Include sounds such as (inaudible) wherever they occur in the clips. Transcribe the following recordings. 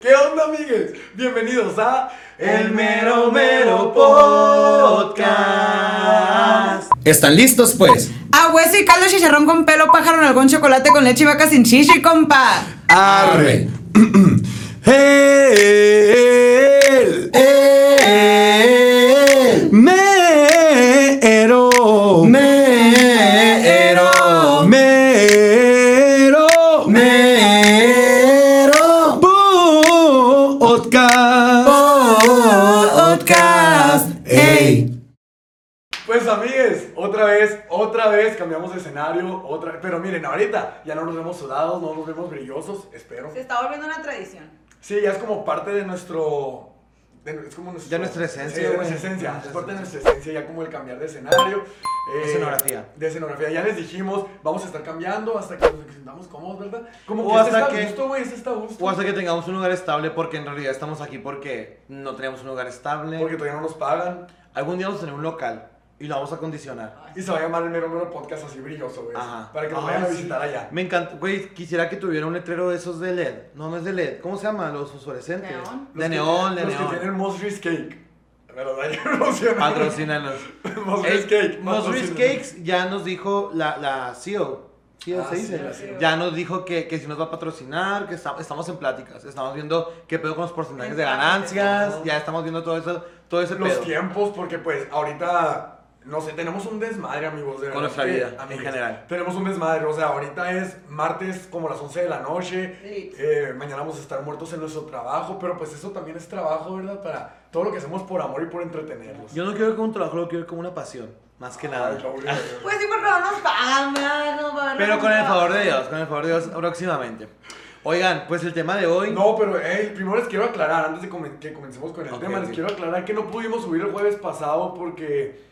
¿Qué onda, amigues? Bienvenidos a El Mero Mero Podcast. ¿Están listos, pues? Ah, hueso y caldo chicharrón con pelo, pájaro, algún chocolate con leche y vaca sin chichi, compa. Arre. (clears throat) El, otra vez, otra vez cambiamos de escenario, otra vez. Pero miren, ahorita ya no nos vemos sudados, no nos vemos brillosos, espero. Se está volviendo una tradición. Sí, ya es como parte de nuestro. de- es como nuestro- Ya nuestra esencia, Sí, de nuestra esencia. Nuestra Es parte de nuestra esencia, ya como el cambiar de escenario. eh, escenografía. De escenografía. Ya les dijimos, vamos a estar cambiando hasta que nos sintamos cómodos, ¿verdad? Como O que este hasta está que- gusto, güey, este está gusto. O hasta que tengamos un lugar estable, porque en realidad estamos aquí porque no tenemos un lugar estable. Porque todavía no nos pagan. Algún día vamos a tener un local y lo vamos a acondicionar. Y se va a llamar el mero mero podcast así brilloso, güey. Ajá. Para que nos Ay, vayan a sí. visitar allá. Me encanta, güey, quisiera que tuviera un letrero de esos de LED. No, no es de LED. ¿Cómo se llama? Los fosforescentes. Neón. De neón, de los que neón. tienen Mosris Cake. ¿Verdad? (laughs) Ya emocionado. Patrocínanos. (laughs) Mosris Cake. Mosris. Cakes ya nos dijo la, la CEO. CEO Ah, se sí, dice. la CEO. Ya nos dijo que, que si nos va a patrocinar, que esta- estamos en pláticas. Estamos viendo qué pedo con los porcentajes de ganancias. Ya estamos viendo todo eso, todo ese los pedo. tiempos, porque pues ahorita, no sé, tenemos un desmadre, amigos. De Con nuestra vida, en general. Tenemos un desmadre, o sea, ahorita es martes como las 11 de la noche. Eh, mañana vamos a estar muertos en nuestro trabajo, pero pues eso también es trabajo, ¿verdad? Para todo lo que hacemos por amor y por entretenerlos. Yo no quiero ver como un trabajo, lo quiero ver como una pasión. Más que nada. Ay, cabrón. (laughs) Pues sí, porque no nos pagan, Pero con el favor de Dios, con el favor de Dios próximamente. Oigan, pues el tema de hoy. No, pero hey, primero les quiero aclarar, antes de que comencemos con el tema, les quiero aclarar que no pudimos subir el jueves pasado porque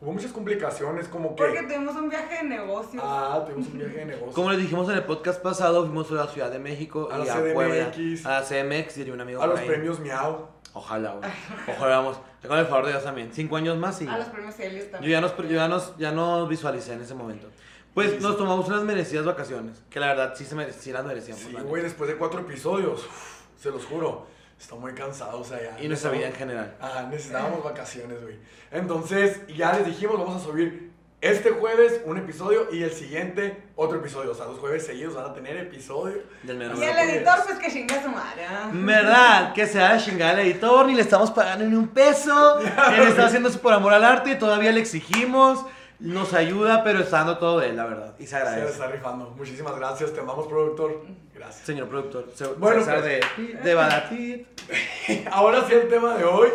hubo muchas complicaciones, como que... Porque tuvimos un viaje de negocios. Ah, tuvimos un viaje de negocio. Como les dijimos en el podcast pasado, fuimos a la Ciudad de México A y la a Puebla, CDMX. a la CMX y un amigo a los ahí. premios Miau. Ojalá, güey. (laughs) Ojalá vamos. Con el favor de Dios también. Cinco años más y. A los premios Helios Yo también. ya nos, yo ya nos, ya nos visualicé en ese momento. Pues Sí, sí. nos tomamos unas merecidas vacaciones. Que la verdad sí, se mere- sí las merecíamos. Sí, güey, después de cuatro episodios, uf, se los juro, está muy cansado, o sea, ya. Y nuestra vida en general. Ajá, necesitábamos vacaciones, güey. Entonces, ya les dijimos, vamos a subir este jueves un episodio y el siguiente otro episodio. O sea, los jueves seguidos van a tener episodio. Del mero Y mero. el editor, pues que chinga su madre. ¿ah? ¿Verdad? Que se va a chingar el editor, ni le estamos pagando ni un peso. (laughs) Él está haciendo eso por amor al arte, todavía le exigimos. Nos ayuda, pero está dando todo de él, la verdad. Y se Se le agradece. está rifando. Muchísimas gracias, te amamos, productor. Gracias. Señor productor, se, Bueno, pues. de, de Badatit. (laughs) Ahora sí, el tema de hoy.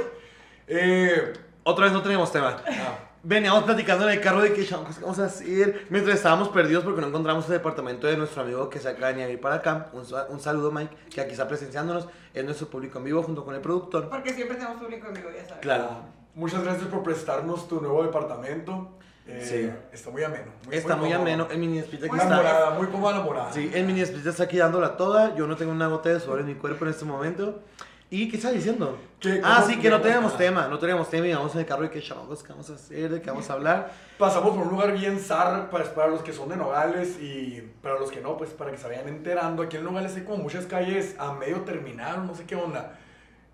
Eh, Otra vez no tenemos tema. ah, Veníamos platicando en el carro de ¿qué vamos a hacer? Mientras estábamos perdidos porque no encontramos el departamento de nuestro amigo que se acaba de venir para acá. Un, un saludo, Mike, que aquí está presenciándonos. Es nuestro público en vivo junto con el productor. Porque siempre tenemos público en vivo, ya sabes. Claro. muchas gracias por prestarnos tu nuevo departamento. Eh, Sí. Está muy ameno. Está muy cómodo. ameno. El mini split aquí Muy está. enamorada, muy cómoda enamorada. Sí, el mini split está aquí dándola toda. Yo no tengo una gota de sudor en mi cuerpo en este momento. ¿Y qué está diciendo? ¿Qué? Ah, ¿Cómo sí, que no teníamos teníamos nada? tema. No teníamos tema y vamos en el carro de que chavos, ¿qué vamos a hacer? ¿De qué vamos a hablar? Pasamos por un lugar bien zar para, para los que son de Nogales y para los que no, pues para que se vayan enterando. Aquí en Nogales hay como muchas calles a medio terminar, no sé qué onda.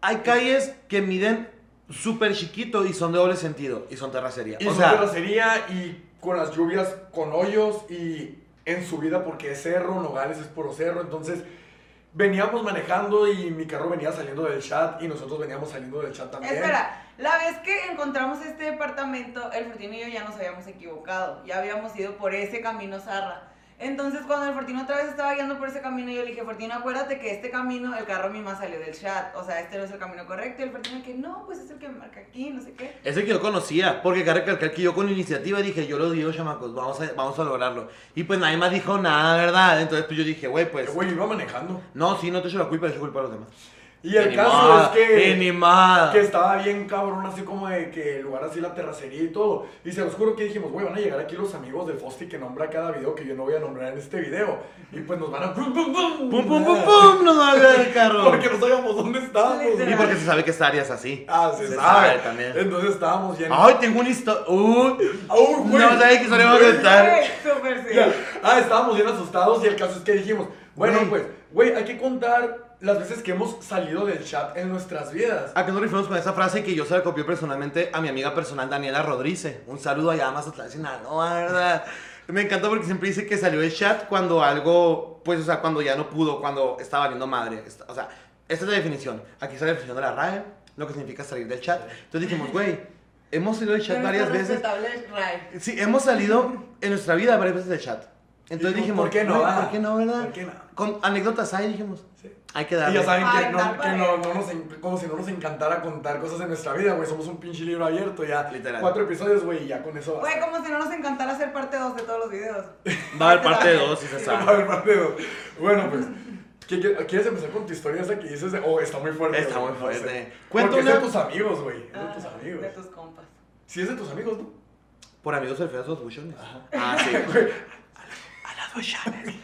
Hay calles que miden súper chiquito y son de doble sentido y son terracería. Y o son sea, terracería y con las lluvias con hoyos y en subida porque es cerro, Nogales es puro cerro, entonces veníamos manejando y mi carro venía saliendo del chat y nosotros veníamos saliendo del chat también. Espera, la vez que encontramos este departamento, el Fortino y yo ya nos habíamos equivocado. Ya habíamos ido por ese camino Zarra. Entonces, cuando el Fortino otra vez estaba guiando por ese camino, yo le dije, Fortino, acuérdate que este camino, el carro mismo salió del chat. O sea, este no es el camino correcto. Y el Fortino que no, pues es el que me marca aquí, no sé qué. ese que yo conocía, porque cabe recalcar que yo con iniciativa dije, yo lo digo, chamacos, vamos a, vamos a lograrlo. Y pues nadie más dijo nada, ¿verdad? Entonces pues yo dije, güey, pues... Güey, iba manejando. No, sí, no te echo la culpa, echo culpa a los demás. Y el caso es que... que estaba bien cabrón, así como de que el lugar así, la terracería y todo. Y se los juro que dijimos, güey, van a llegar aquí los amigos del Fosti que nombra cada video que yo no voy a nombrar en este video. Y pues nos van a... ¡Pum, pum, pum! ¡Pum, pum, pum, pum! Nos va a ver el carro. (laughs) Porque no sabíamos dónde estábamos. Y porque se sabe que esta área es así. Ah, se, Se sabe. sabe también. Entonces estábamos llenos... Ay, tengo una historia. Uh, ¡Au, güey! no sabes qué historia vamos a contar. Súper sí. Ah, estábamos bien asustados y el caso es que dijimos, bueno, pues, güey, hay que contar las veces que hemos salido del chat en nuestras vidas. ¿A qué nos referimos con esa frase que yo se la copié personalmente a mi amiga personal Daniela Rodríguez? Un saludo allá más atrás, Sinaloa, ¿verdad? Me encanta porque siempre dice que salió del chat cuando algo, pues, o sea, cuando ya no pudo, cuando estaba valiendo madre. O sea, esta es la definición. Aquí está la definición de la RAE, lo que significa salir del chat. Entonces dijimos, güey, hemos salido del chat De varias veces. Ray. Sí, hemos salido en nuestra vida varias veces del chat. Entonces dijimos, ¿por qué no? ¿por qué no, verdad? ¿Por qué no? Con anécdotas ahí dijimos, Sí. hay que Y darle. ya saben Ay, que, no, que no, no nos, en- como si no nos encantara contar cosas de nuestra vida, güey. Somos un pinche libro abierto ya. Literal. Cuatro episodios, güey, y ya con eso Güey, como si no nos encantara hacer parte 2 de todos los videos. Va a haber parte 2 si se (laughs) A sabe. ver, partido. Bueno, pues. ¿qué- qué- ¿Quieres empezar con tu historia esa que dices? de- Oh, está muy fuerte. Está muy no sé. fuerte. Cuenta Porque es de tus amigos, güey. Es de tus Ah, amigos. De tus compas. Sí, es de tus amigos, ¿no? Por amigos se refiere a sus buchones. Ah, sí. (laughs) Güey, A las buchones.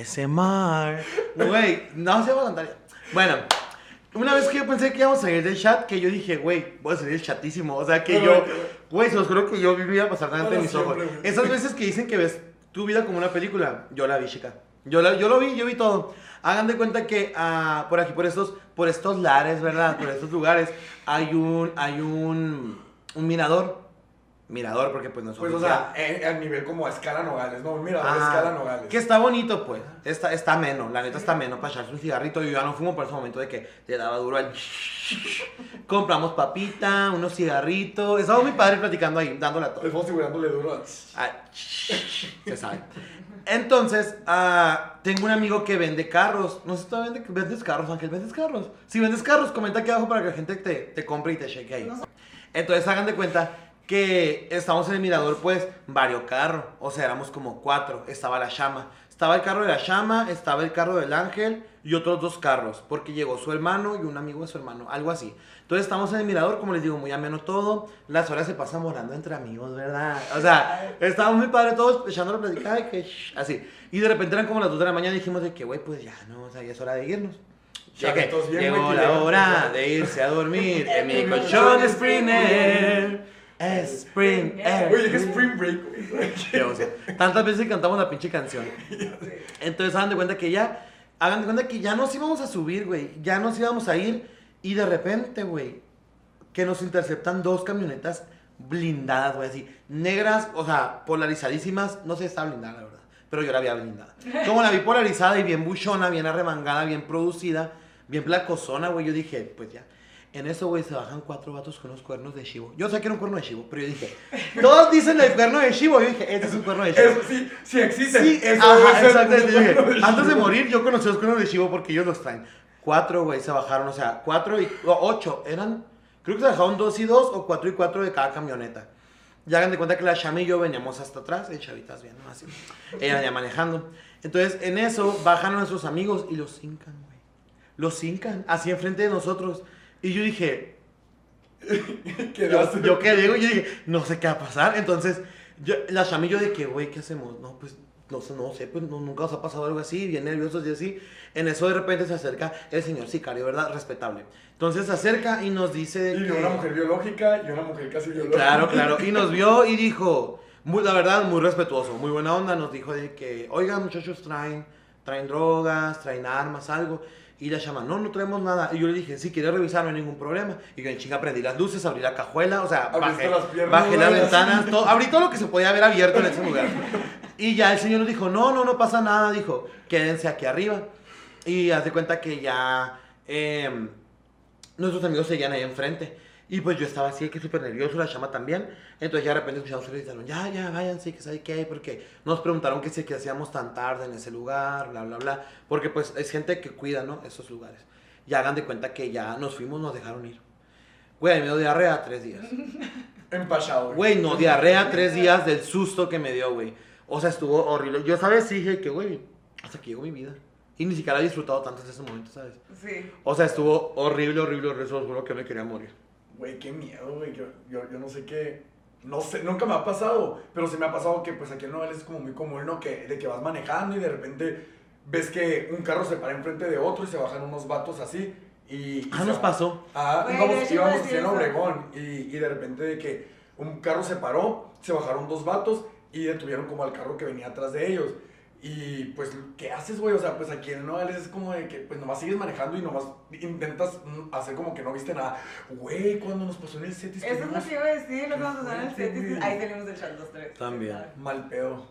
ASMR. Güey, no se va a contar ya. Bueno, una vez que yo pensé que íbamos a salir del chat, que yo dije, güey, voy a salir del chatísimo. O sea, que Pero, yo, güey, se los juro que yo vivía pasar delante de mis ojos. siempre. Esas veces que dicen que ves tu vida como una película, yo la vi, chica. Yo, la, yo lo vi, yo vi todo. Hagan de cuenta que ah, por aquí, por estos, por estos lares, ¿verdad? Por estos lugares, hay un, hay un, un mirador. Mirador, porque pues no es Pues, o sea, eh, a nivel como a escala Nogales, ¿no? Mira, a Ah, escala Nogales. Que está bonito, pues. Está, está ameno, la neta está ameno para echarse un cigarrito. Yo ya no fumo por ese momento de que le daba duro al. (laughs) Compramos papita, unos cigarritos. Estaba muy padre platicando ahí, dándole a todo. Estamos figurándole duro a... Ah, (laughs) se sabe. Entonces, ah, tengo un amigo que vende carros. No sé si tú vende- vendes carros, Ángel. ¿Vendes carros? Si vendes carros, comenta aquí abajo para que la gente te, te compre y te cheque ahí. Entonces, hagan de cuenta que estamos en el mirador, pues, varios carros. O sea, éramos como cuatro. Estaba la llama. Estaba el carro de la llama, estaba el carro del ángel y otros dos carros. Porque llegó su hermano y un amigo de su hermano. Algo así. Entonces, estamos en el mirador, como les digo, muy ameno todo. Las horas se pasan volando entre amigos, ¿verdad? O sea, estábamos muy padres todos echando la platicada y que shh, así. Y de repente eran como las 2 de la mañana y dijimos de que, güey, pues ya, no, o sea, ya es hora de irnos. Ya que llegó la hora de irse a dormir en mi (laughs) colchón colchón Spring Air. Spring Air. Oye, que Spring Break. Qué oso. Tantas veces cantamos la pinche canción. Entonces hagan de cuenta que ya, hagan de cuenta que ya nos íbamos a subir, güey. Ya nos íbamos a ir y de repente, güey, que nos interceptan dos camionetas blindadas, güey, así, negras, o sea, polarizadísimas. No sé si estaba blindada, la verdad, pero yo la vi blindada. Como la vi polarizada y bien buchona, bien arremangada, bien producida, bien placosona, güey, yo dije, pues ya. En eso, güey, se bajan cuatro vatos con unos cuernos de chivo. Yo sé que era un cuerno de chivo, pero yo dije, todos dicen el cuerno de chivo. Yo dije, este es un cuerno de chivo. Eso sí, sí existe. Sí, eso ajá, exacto, un yo dije, de antes de morir, yo conocí los cuernos de chivo porque ellos los traen. Cuatro, güey, se bajaron, o sea, cuatro y o, ocho, eran, creo que se bajaron dos y dos o cuatro y cuatro de cada camioneta. Ya hagan de cuenta que la Chama y yo veníamos hasta atrás, el chavitas bien, ¿no? Así. Ella venía manejando. Entonces, en eso, bajan a nuestros amigos y los hincan, güey. Los hincan, así enfrente de nosotros. Y yo dije, (laughs) yo, yo quedé, güey, yo dije, no sé qué va a pasar. Entonces, yo, la llamé yo de que, güey, ¿qué hacemos? No, pues, no sé, no sé, pues no- nunca os ha pasado algo así, bien nerviosos y así. En eso de repente se acerca el señor sicario, ¿verdad? Respetable. Entonces se acerca y nos dice Y que... una mujer biológica y una mujer casi biológica. Claro, claro. Y nos vio y (laughs) dijo, muy, la verdad, muy respetuoso, muy buena onda. Nos dijo de que, oigan, muchachos, traen, traen drogas, traen armas, algo. Y la llama, no, no traemos nada. Y yo le dije, si quiere revisar, no hay ningún problema. Y yo en chinga prendí las luces, abrí la cajuela, o sea, bajé, las piernas, bajé las ventanas, todo, abrí todo lo que se podía haber abierto en ese lugar. Y ya el señor nos dijo, no, no, no pasa nada. Dijo, quédense aquí arriba. Y haz de cuenta que ya em, nuestros amigos seguían ahí enfrente. Y pues yo estaba así, que súper nervioso, la chama también. Entonces ya de repente escuchamos que gritaron, ya, ya, váyanse, que sabe qué hay, porque nos preguntaron que si que hacíamos tan tarde en ese lugar, bla, bla, bla. Porque pues es gente que cuida, ¿no? Esos lugares. Y hagan de cuenta que ya nos fuimos, nos dejaron ir. Güey, me dio diarrea tres días. (laughs) Empachado, Güey, no, diarrea tres días del susto que me dio, güey. O sea, estuvo horrible. Yo, ¿sabes? Sí dije que, güey, hasta que llegó mi vida. Y ni siquiera he disfrutado tanto de ese momento, ¿sabes? Sí. O sea, estuvo horrible, horrible, horrible. Os juro que me quería morir. Güey, qué miedo, güey. Yo, yo, yo no sé qué. No sé, nunca me ha pasado. Pero sí me ha pasado que, pues aquí en Nueva Orleans es como muy común, ¿no? Que, de que vas manejando y de repente ves que un carro se para enfrente de otro y se bajan unos vatos así. Y, y Ah, nos pasó. Ah, íbamos, íbamos en. Obregón y, y de repente de que un carro se paró, se bajaron dos vatos y detuvieron como al carro que venía atrás de ellos. Y pues, ¿qué haces, güey? O sea, pues aquí en Nogales es como de que, pues nomás sigues manejando y nomás intentas hacer como que no viste nada. Güey, cuando nos pasó en el set, Eso es lo que iba a decir, lo que a hacer en el. Fuerte, Ahí salimos del chat los tres. También. Mal pedo.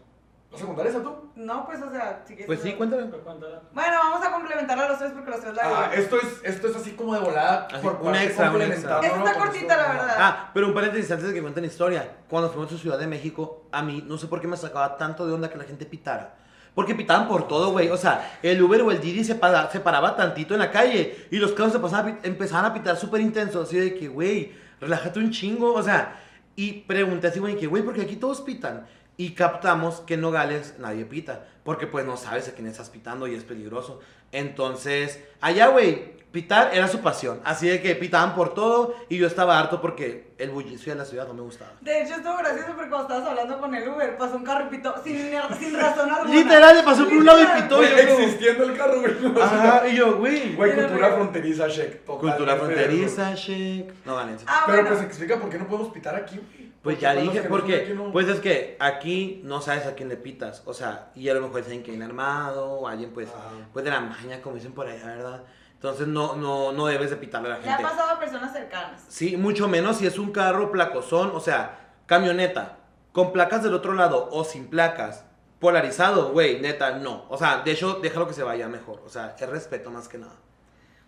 ¿Vas a contar eso tú? No, pues, o sea, si quieres. Pues sí, cuéntame. Bueno, vamos a complementarlo a los tres porque los tres la Ah, esto es, esto es así como de volada. Así, por un parte extra, un complementar, extra. Esta está cortita, la verdad. Ah, pero un paréntesis antes de que cuenten la historia. Cuando fuimos a Ciudad de México, a mí no sé por qué me sacaba tanto de onda que la gente pitara. Porque pitaban por todo, güey. O sea, el Uber o el Didi se, para- se paraba tantito en la calle y los carros se pasaban empezaban a pitar súper intenso. Así de que, güey, relájate un chingo. O sea, y pregunté así, güey, que, güey, porque aquí todos pitan. Y captamos que en Nogales nadie pita. Porque pues no sabes a quién estás pitando y es peligroso. Entonces, allá, güey, pitar era su pasión. Así de que pitaban por todo y yo estaba harto porque el bullicio de la ciudad no me gustaba. De hecho, estuvo gracioso porque cuando estabas hablando con el Uber, pasó un carro y pitó sin, sin razón alguna. Literal, le pasó por un lado y pitó. Güey, existiendo el carro, güey. Ajá, y yo, güey. Güey, cultura mira. fronteriza, check. Cultura fronteriza, shake. No ganen. Ah, Pero bueno. pues explica por qué no podemos pitar aquí, güey. Pues Porque ya dije, porque, aquí, no- pues es que aquí no sabes a quién le pitas, o sea, y a lo mejor dicen que viene armado, o alguien pues, Ajá. pues de la maña, como dicen por allá, ¿verdad? Entonces no, no, no debes de pitarle a la Le ha gente. pasado a personas cercanas. Sí, mucho menos si es un carro placozón, o sea, camioneta, con placas del otro lado o sin placas, polarizado, güey, neta, no. O sea, de hecho, déjalo que se vaya mejor, o sea, es respeto más que nada.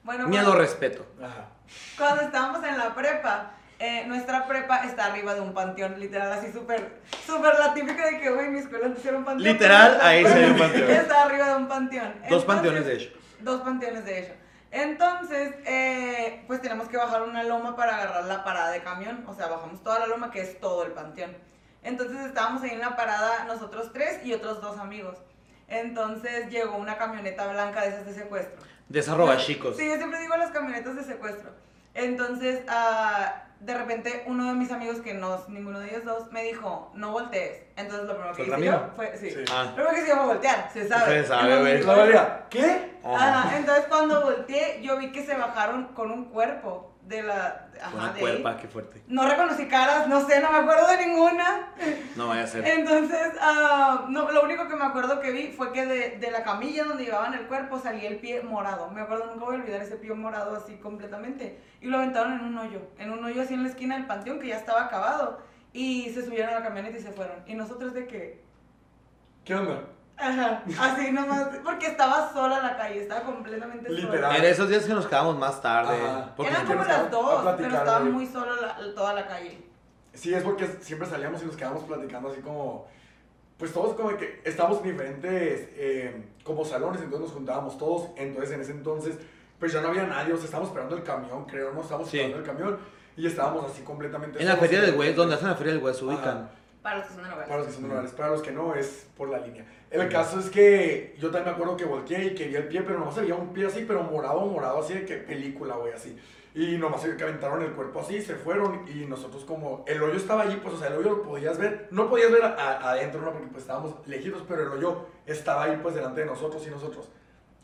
Bueno, Miedo, cuando, respeto. Ajá. cuando estábamos en la prepa, eh, nuestra prepa está arriba de un panteón, literal, así súper, súper la típica de que, güey, mi escuela antes era un panteón. Literal, ahí se ve un (laughs) panteón. Está arriba de un panteón. Dos Entonces- panteones, de hecho. Dos panteones, de hecho. Entonces, eh, pues tenemos que bajar una loma para agarrar la parada de camión. O sea, bajamos toda la loma, que es todo el panteón. Entonces estábamos ahí en la parada nosotros tres y otros dos amigos. Entonces llegó una camioneta blanca de esas de secuestro. De esa roba, chicos. Sí, yo siempre digo las camionetas de secuestro. Entonces, ah, de repente, uno de mis amigos, que no es ninguno de ellos dos, me dijo, no voltees. Entonces, lo primero que ¿Fue hice yo fue, sí. Sí. Lo Ah, primero que hice yo fue voltear, se sabe. Se sabe, güey. ¿qué? ajá. Ajá, entonces cuando volteé, yo vi que se bajaron con un cuerpo de la... Ajá, Una de cuerpa, ahí. qué fuerte. No reconocí caras, no sé, no me acuerdo de ninguna. No vaya a ser. Entonces, ah, no, lo único que me acuerdo que vi fue que de, de la camilla donde llevaban el cuerpo salía el pie morado. Me acuerdo, nunca voy a olvidar ese pie morado así completamente. Y lo aventaron en un hoyo, en un hoyo así en la esquina del panteón que ya estaba acabado. Y se subieron a la camioneta y se fueron. Y nosotros de que, ¿Qué onda? Ajá, así nomás, porque estaba sola la calle, estaba completamente sola. Literal. En esos días que nos quedamos más tarde. Eran como las dos, platicar, pero estaba güey. muy sola la- toda la calle. Sí, es porque siempre salíamos y nos quedábamos platicando así como... Pues todos como que estábamos en diferentes eh, como salones, entonces nos juntábamos todos. Entonces en ese entonces pues ya no había nadie, o sea, estábamos esperando el camión, creo, no estábamos Sí. esperando el camión y estábamos así completamente en la feria del West, donde hacen la feria del West, se Ajá. Para los que son de. Para los que son lugares, para los que no, es por la línea. El caso es que yo también me acuerdo que volteé y que vi el pie, pero nomás había un pie así, pero morado, morado, así de que película, güey, así. Y nomás se que aventaron el cuerpo así, se fueron y nosotros como, el hoyo estaba allí, pues, o sea, el hoyo lo podías ver, no podías ver a- a- adentro, ¿no? Porque pues estábamos lejitos, pero el hoyo estaba ahí, pues, delante de nosotros y nosotros,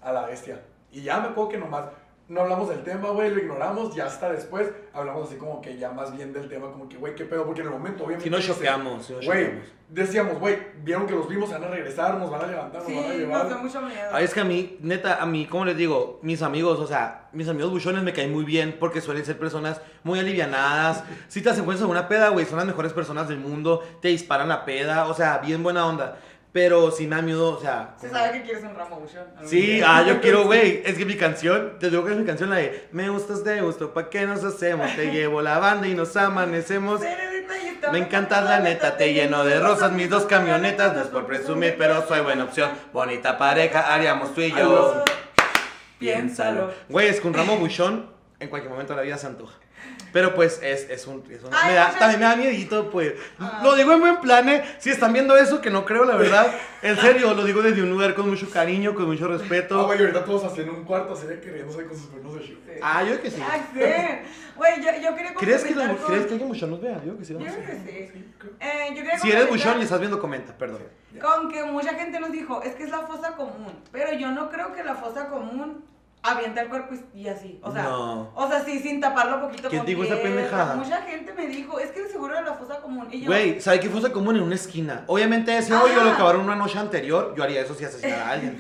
a la bestia. Y ya me acuerdo que nomás no hablamos del tema, güey, lo ignoramos, ya hasta después hablamos así como que ya más bien del tema, como que, güey, qué pedo, porque en el momento, obviamente... Si nos dice, choqueamos, si nos Güey, choqueamos. decíamos, güey, vieron que los vimos, se van a regresar, nos van a levantar, nos van a nos llevar. dio mucho miedo. Ay, es que a mí, neta, a mí, ¿cómo les digo? Mis amigos, o sea, mis amigos buchones me caen muy bien porque suelen ser personas muy alivianadas. Si te hacen cuenta una peda, güey, son las mejores personas del mundo, te disparan la peda, o sea, bien buena onda. Pero sí me miedo, o sea... Se sabe que quieres un ramo buchón. Sí, (laughs) ah, yo quiero, güey. Es que mi canción, te digo que es mi canción, la de Me gustas, te gusto, ¿pa' qué nos hacemos? Te (laughs) llevo la banda y nos amanecemos. Me encantas la neta, te lleno de rosas mis dos camionetas. No es por presumir, pero soy buena opción. Bonita pareja, haríamos tú y yo. Piénsalo. Güey, es que un ramo buchón en cualquier momento de la vida se antoja. Pero pues es, es un... es un- Ay, me da- también me da miedito, pues. Ah. Lo digo en buen plan, ¿eh? Si están viendo eso, que no creo, la verdad. (laughs) En serio, lo digo desde un lugar con mucho cariño, con mucho Ah, respeto. güey, ahorita todos así en un cuarto, así de queriéndose con sus cuernos de shit. Ah, yo creo que sí. Ay, sí. Güey, yo, yo quería ¿Crees que, la- complementar con- ¿Crees que alguien buchón nos vea? Yo creo que sí. Yo vamos creo que sí. Eh, yo Si eres buchón y estás viendo, comenta, perdón. Con que mucha gente nos dijo, es que es la fosa común. Pero yo no creo que la fosa común avienta el cuerpo y, así. O sea, No. o sea, sí, sin taparlo poquito ¿Quién con dijo esa pendejada? Mucha gente me dijo, es que de seguro era la fosa común. Y yo, Güey, ¿sabe qué fosa común en una esquina? Obviamente ese hoyo lo acabaron una noche anterior. Yo haría eso si asesinara a alguien.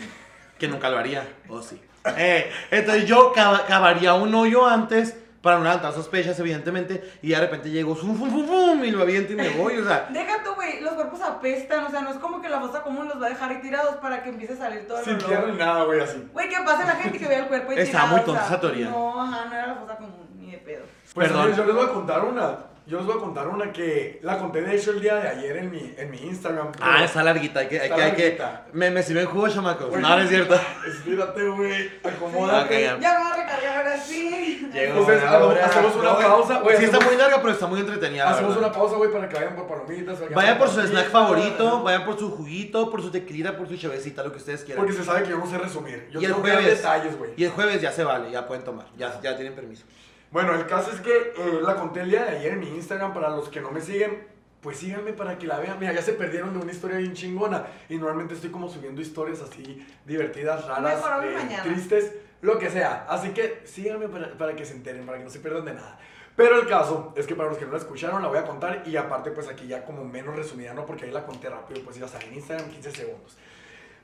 Que nunca lo haría. O sí. Eh, entonces yo cava- cavaría un hoyo antes para no levantar sospechas, evidentemente. Y de repente llego, fum, fum, fum, fum, y lo aviento y me voy. O sea, (laughs) Deja tú, güey, los cuerpos apestan, o sea, no es como que la fosa común los va a dejar ahí tirados para que empiece a salir todo el Sin olor. ni nada, güey, así. Güey, que pase la gente que vea el cuerpo y Estaba tirado, muy o sea, tonta esa teoría. No, ajá, no era la fosa común, ni de pedo. Pues Perdón. yo les voy a contar una. Yo les voy a contar una que la conté de hecho el día de ayer en mi, en mi Instagram. pero- ah, está larguita. Hay que, hay Está que, hay que. Me, me sirven jugo, chamacos. No, no es cierto. Espérate, güey. Acomódate. ok, ya. Ya me voy a recargar ahora sí. Llegó Entonces, una hora. hacemos una No, pausa, güey, Sí, está muy larga, pero está muy entretenida. Hacemos verdad. una pausa, güey, para que vayan por palomitas. Vayan por su snack favorito, vayan por su juguito, por su tequilita, por su chevecita, lo que ustedes quieran. Porque se sabe que yo no sé resumir. Yo y el tengo que dar jueves, detalles, güey. y el jueves ya se vale, ya pueden tomar, ya, ya tienen permiso. Bueno, el caso es que eh, la conté el día de ayer en mi Instagram. Para los que no me siguen, pues síganme para que la vean. Mira, ya se perdieron de una historia bien chingona. Y normalmente estoy como subiendo historias así divertidas, raras, eh, tristes, lo que sea. Así que síganme para, para que se enteren, para que no se pierdan de nada. Pero el caso es que para los que no la escucharon, la voy a contar. Y aparte, pues aquí ya como menos resumida, ¿no? Porque ahí la conté rápido, pues ya saben, en Instagram 15 segundos.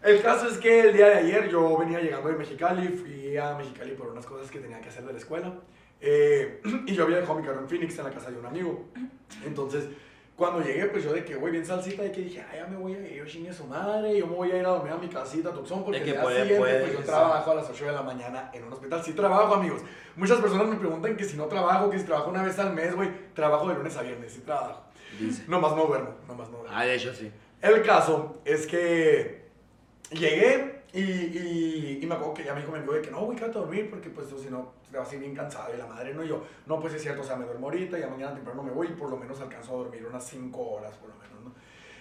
El caso es que el día de ayer yo venía llegando de Mexicali, fui a Mexicali por unas cosas que tenía que hacer de la escuela. Eh, (clears throat) y yo había dejado mi carro en Phoenix, en la casa de un amigo. Entonces, cuando llegué, pues yo de que, güey, bien salsita, de que dije, ay, ya me voy a ir, yo chingue a su madre, yo me voy a ir a dormir a mi casita, Tucson, porque De que puede, siguiente, puede, pues yo sí. trabajo a las 8 de la mañana en un hospital. Sí trabajo, amigos. Muchas personas me preguntan que si no trabajo, que si trabajo una vez al mes, güey, trabajo de lunes a viernes, sí trabajo. Dice. Nomás no duermo, nomás no duermo. Ah, de hecho sí. El caso es que llegué y, y, y me acuerdo que ya me dijo mi amigo de que no, güey, quédate a dormir porque pues si no te vas a ir bien cansado y la madre no y yo. No, pues es cierto, o sea, me duermo ahorita, ya mañana temprano me voy y por lo menos alcanzo a dormir unas 5 horas por lo menos, ¿no?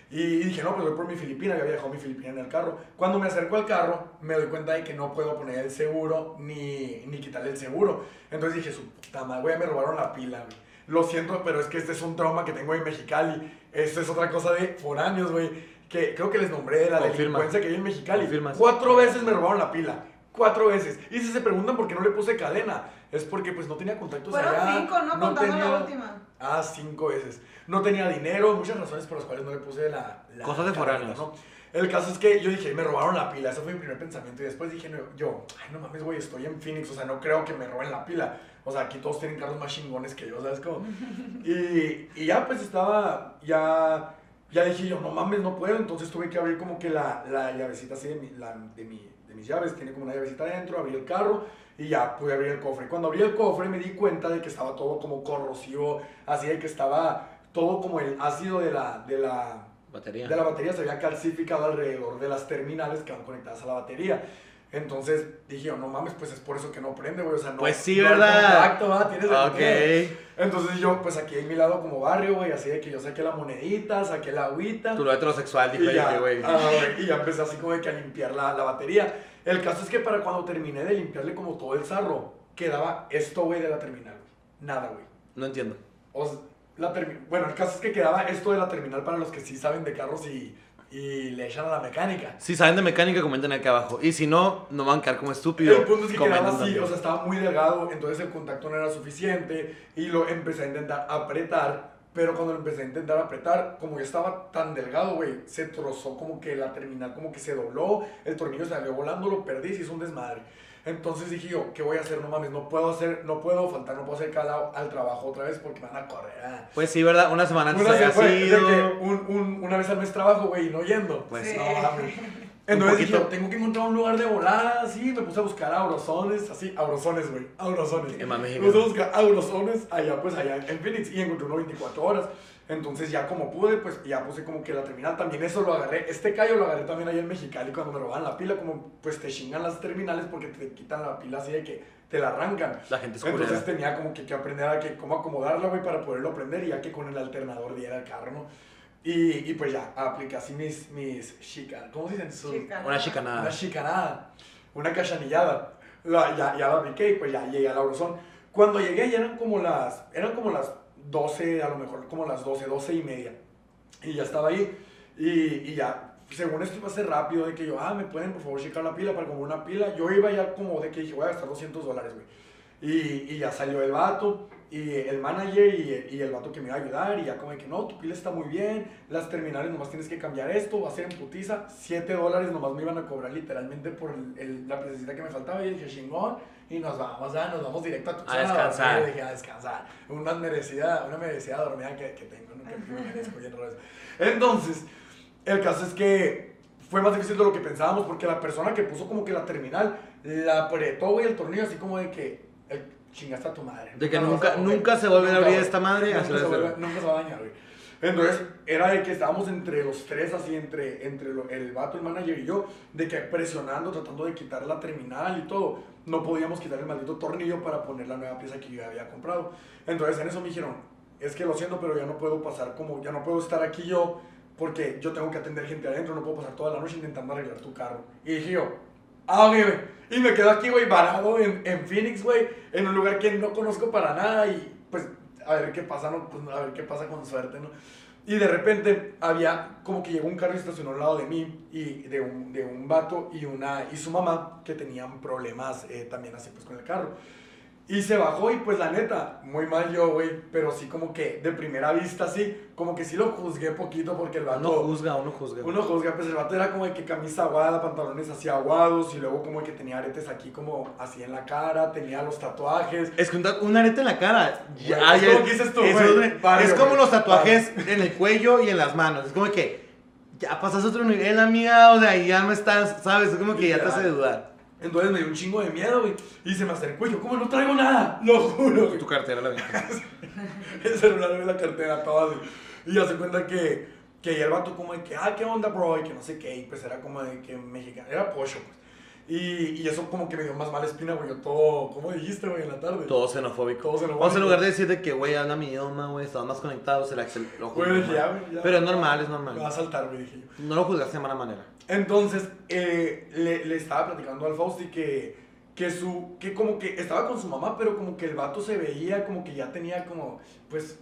Y dije, no, pues voy por mi Filipina, ya había dejado mi Filipina en el carro. Cuando me acerco al carro, me doy cuenta de que no puedo poner el seguro ni, ni quitarle el seguro. Entonces dije, su puta madre, güey, me robaron la pila, güey. Lo siento, pero es que este es un trauma que tengo en Mexicali. Esto es otra cosa de foráneos, güey. Que creo que les nombré de la Confirma. delincuencia que hay en Mexicali. Confirmas. Cuatro veces me robaron la pila. Cuatro veces. Y si se preguntan por qué no le puse cadena, es porque pues no tenía contactos Fueron allá. cinco, ¿no? Contando la última. Ah, cinco veces. No tenía dinero, muchas razones por las cuales no le puse la... la Cosas de cadena, foráneos. ¿no? El caso es que yo dije, me robaron la pila, ese fue mi primer pensamiento. Y después dije, no, yo, ay, no mames, güey, estoy en Phoenix, o sea, no creo que me roben la pila. O sea, aquí todos tienen carros más chingones que yo, ¿sabes cómo? (laughs) Y, y ya pues estaba, ya, ya dije yo, no mames, no puedo. Entonces tuve que abrir como que la, la llavecita así de, mi, la, de, mi, de mis llaves, tiene como una llavecita adentro, abrí el carro y ya pude abrir el cofre. Cuando abrí el cofre me di cuenta de que estaba todo como corrosivo, así de que estaba todo como el ácido de la, de la, Batería. de la batería se había calcificado alrededor de las terminales que van conectadas a la batería. Entonces dije, yo, no mames, pues es por eso que no prende, güey. O sea, no. Pues sí, no ¿verdad? ¿va? Tienes el dinero. Ok. Entonces yo, pues aquí en mi lado como barrio, güey, así de que yo saqué la monedita, saqué la agüita. Tu lado heterosexual, que güey. ah, y ya empecé así como de que a limpiar la, la batería. El caso es que para cuando terminé de limpiarle como todo el sarro, quedaba esto, güey, de la terminal, güey. Nada, güey. No entiendo. O sea, la termi- bueno, el caso es que quedaba esto de la terminal para los que sí saben de carros y, y le echan a la mecánica. Si saben de mecánica, comenten aquí abajo. Y si no, no van a quedar como estúpidos. El punto es que quedaba así, también. o sea, estaba muy delgado, entonces el contacto no era suficiente y lo empecé a intentar apretar, pero cuando lo empecé a intentar apretar, como ya estaba tan delgado, güey, se trozó como que la terminal como que se dobló, el tornillo salió volando, lo perdí y se hizo un desmadre. Entonces dije yo, ¿qué voy a hacer? No mames, no puedo hacer, no puedo faltar, no puedo hacer calado al trabajo otra vez porque me van a correr. ah. Pues sí, ¿verdad? Una semana antes Una, había se fue, de sido. que un, un- una vez al mes trabajo, güey, y no yendo. Pues Sí. no, mames. (laughs) Entonces dije, poquito. tengo que encontrar un lugar de volada, así, me puse a buscar aurozones, así, aurozones, güey, aurozones. En más Me puse a buscar aurozones allá, pues, allá en Phoenix, y encontré uno 24 horas. Entonces ya como pude, pues, ya puse como que la terminal, también eso lo agarré, este callo lo agarré también ahí en Mexicali cuando me robaban la pila, como, pues, te chingan las terminales porque te quitan la pila así de que te la arrancan. La gente es Entonces culera. tenía como que, que aprender a que, cómo acomodarla, güey, para poderlo prender y ya que con el alternador diera el carro, ¿no? Y, y pues ya, apliqué así mis, mis chica, ¿cómo se dicen? Sus- Chicanada. Una chicanada. Una chicanada, una cachanillada. La- ya, ya la apliqué y pues ya llegué al Auroson. Cuando llegué ya eran como las, eran como las 12, a lo mejor como las 12, 12 y media. Y ya estaba ahí y, y ya según esto iba a ser rápido, de que yo, ah, me pueden por favor checar la pila para comprar una pila. Yo iba ya como de que dije, voy a gastar 200 dólares, güey. Y, y ya salió el vato, y el manager, y, y el vato que me iba a ayudar, y ya como de que no, tu pila está muy bien, las terminales nomás tienes que cambiar esto, va a ser en putiza. 7 dólares nomás me iban a cobrar literalmente por el, el- la piececita que me faltaba. Y dije, chingón, y nos vamos, ya, nos vamos directo a tu A descansar. Y dije, a descansar. Una merecida, una merecida dormida que, que tengo, ¿no? que me merezco bien raro eso. Entonces, el caso es que fue más difícil de lo que pensábamos porque la persona que puso como que la terminal la apretó, güey, el tornillo así como de que chingaste a tu madre. De que nunca- nunca se vuelve a abrir esta madre, Nunca se, vuelve- nunca se va a dañar, güey. Entonces, era de que estábamos entre los tres, así, entre, entre lo- el vato, el manager y yo, de que presionando, tratando de quitar la terminal y todo. No podíamos quitar el maldito tornillo para poner la nueva pieza que yo había comprado. Entonces, en eso me dijeron, es que lo siento, pero ya no puedo pasar como, ya no puedo estar aquí yo, porque yo tengo que atender gente adentro, no puedo pasar toda la noche intentando arreglar tu carro. Y dije yo, ah, güey. Y me quedo aquí, güey, varado en, en Phoenix, güey, en un lugar que no conozco para nada y pues a ver qué pasa, ¿no? Pues, a ver qué pasa con suerte, ¿no? Y de repente había como que llegó un carro y estacionó al lado de mí y de un, de un vato y, una, y su mamá que tenían problemas eh, también así pues con el carro. Y se bajó y pues la neta, muy mal yo, güey, pero sí como que de primera vista sí, como que sí lo juzgué poquito porque el vato... Uno juzga, uno juzga. Uno juzga, pues el vato era como de que camisa aguada, pantalones así aguados y luego como que tenía aretes aquí como así en la cara, tenía los tatuajes. Es que un, un arete en la cara. Ya, es ya- como dices tú, es, como los tatuajes en el cuello y en las manos. Es como que ya pasas a otro nivel, amiga. O sea, y ya no estás, ¿sabes? Es como que ya te hace dudar. Entonces me dio un chingo de miedo, güey, y se me acercó y yo, como no traigo nada, lo juro, güey. Tu cartera la viste. (laughs) el celular y la cartera, todo así. Y ya se cuenta que, que el vato como de que, ah, ¿qué onda, bro? Y que no sé qué, y pues era como de que mexicano, era pollo, pues. Y, y eso como que me dio más mala espina, güey, yo todo, ¿cómo dijiste, güey, en la tarde? Todo xenofóbico. Todo xenofóbico. Vamos en lugar de decirte que, güey, habla mi idioma, güey, estamos más conectados, el Axel lo Güey, dije, ya, güey. güey, ya. Pero es normal, es Me va a normal. saltar, güey, dije yo. No lo juzgaste de mala manera. Entonces, eh, le, le estaba platicando al Fausti que, que su, que como que estaba con su mamá, pero como que el vato se veía como que ya tenía como, pues,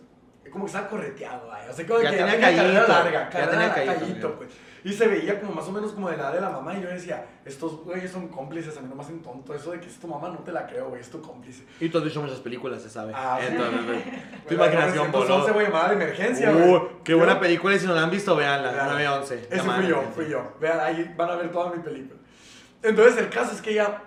como que estaba correteado, vaya. O sea, como Ya que tenía carrera callito, larga, ya tenía callito, callito, güey. pues. Y se veía como más o menos como de la de la mamá y yo decía, estos güeyes son cómplices, a mí no me hacen tonto. Eso de que es tu mamá no te la creo, güey, es tu cómplice. Y tú has visto muchas películas, se sabe. Ah, sí. Entonces, güey. (laughs) Tu imaginación Entonces, voló. güey, llamada de emergencia, güey. Uh, qué buena Yo- película y si no la han visto, véanla. Vean. 911. Ese fui yo, fui yo. Vean, ahí van a ver toda mi película. Entonces el caso es que ya,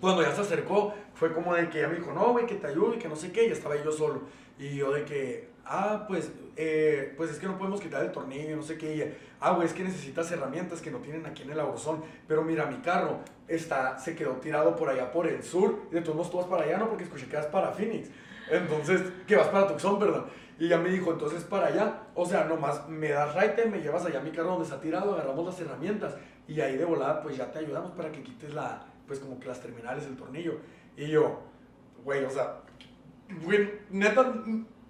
cuando ya se acercó, fue como de que ella me dijo, no, güey, que te ayudo y que no sé qué, y estaba yo solo. Y yo de que, ah, pues, eh, pues es que no podemos quitar el tornillo, no sé qué. Ah, güey, es que necesitas herramientas que no tienen aquí en el Aurozón. Pero mira, mi carro está, se quedó tirado por allá por el sur. Y de todos modos tú vas para allá, ¿no? Porque escuché que vas para Phoenix. Entonces, que vas para Tucson, perdón. Y ella me dijo, entonces para allá. O sea, nomás me das raite, me llevas allá mi carro donde está tirado, agarramos las herramientas. Y ahí de volada, pues ya te ayudamos para que quites la, pues como que las terminales, el tornillo. Y yo, güey, o sea, güey, neta,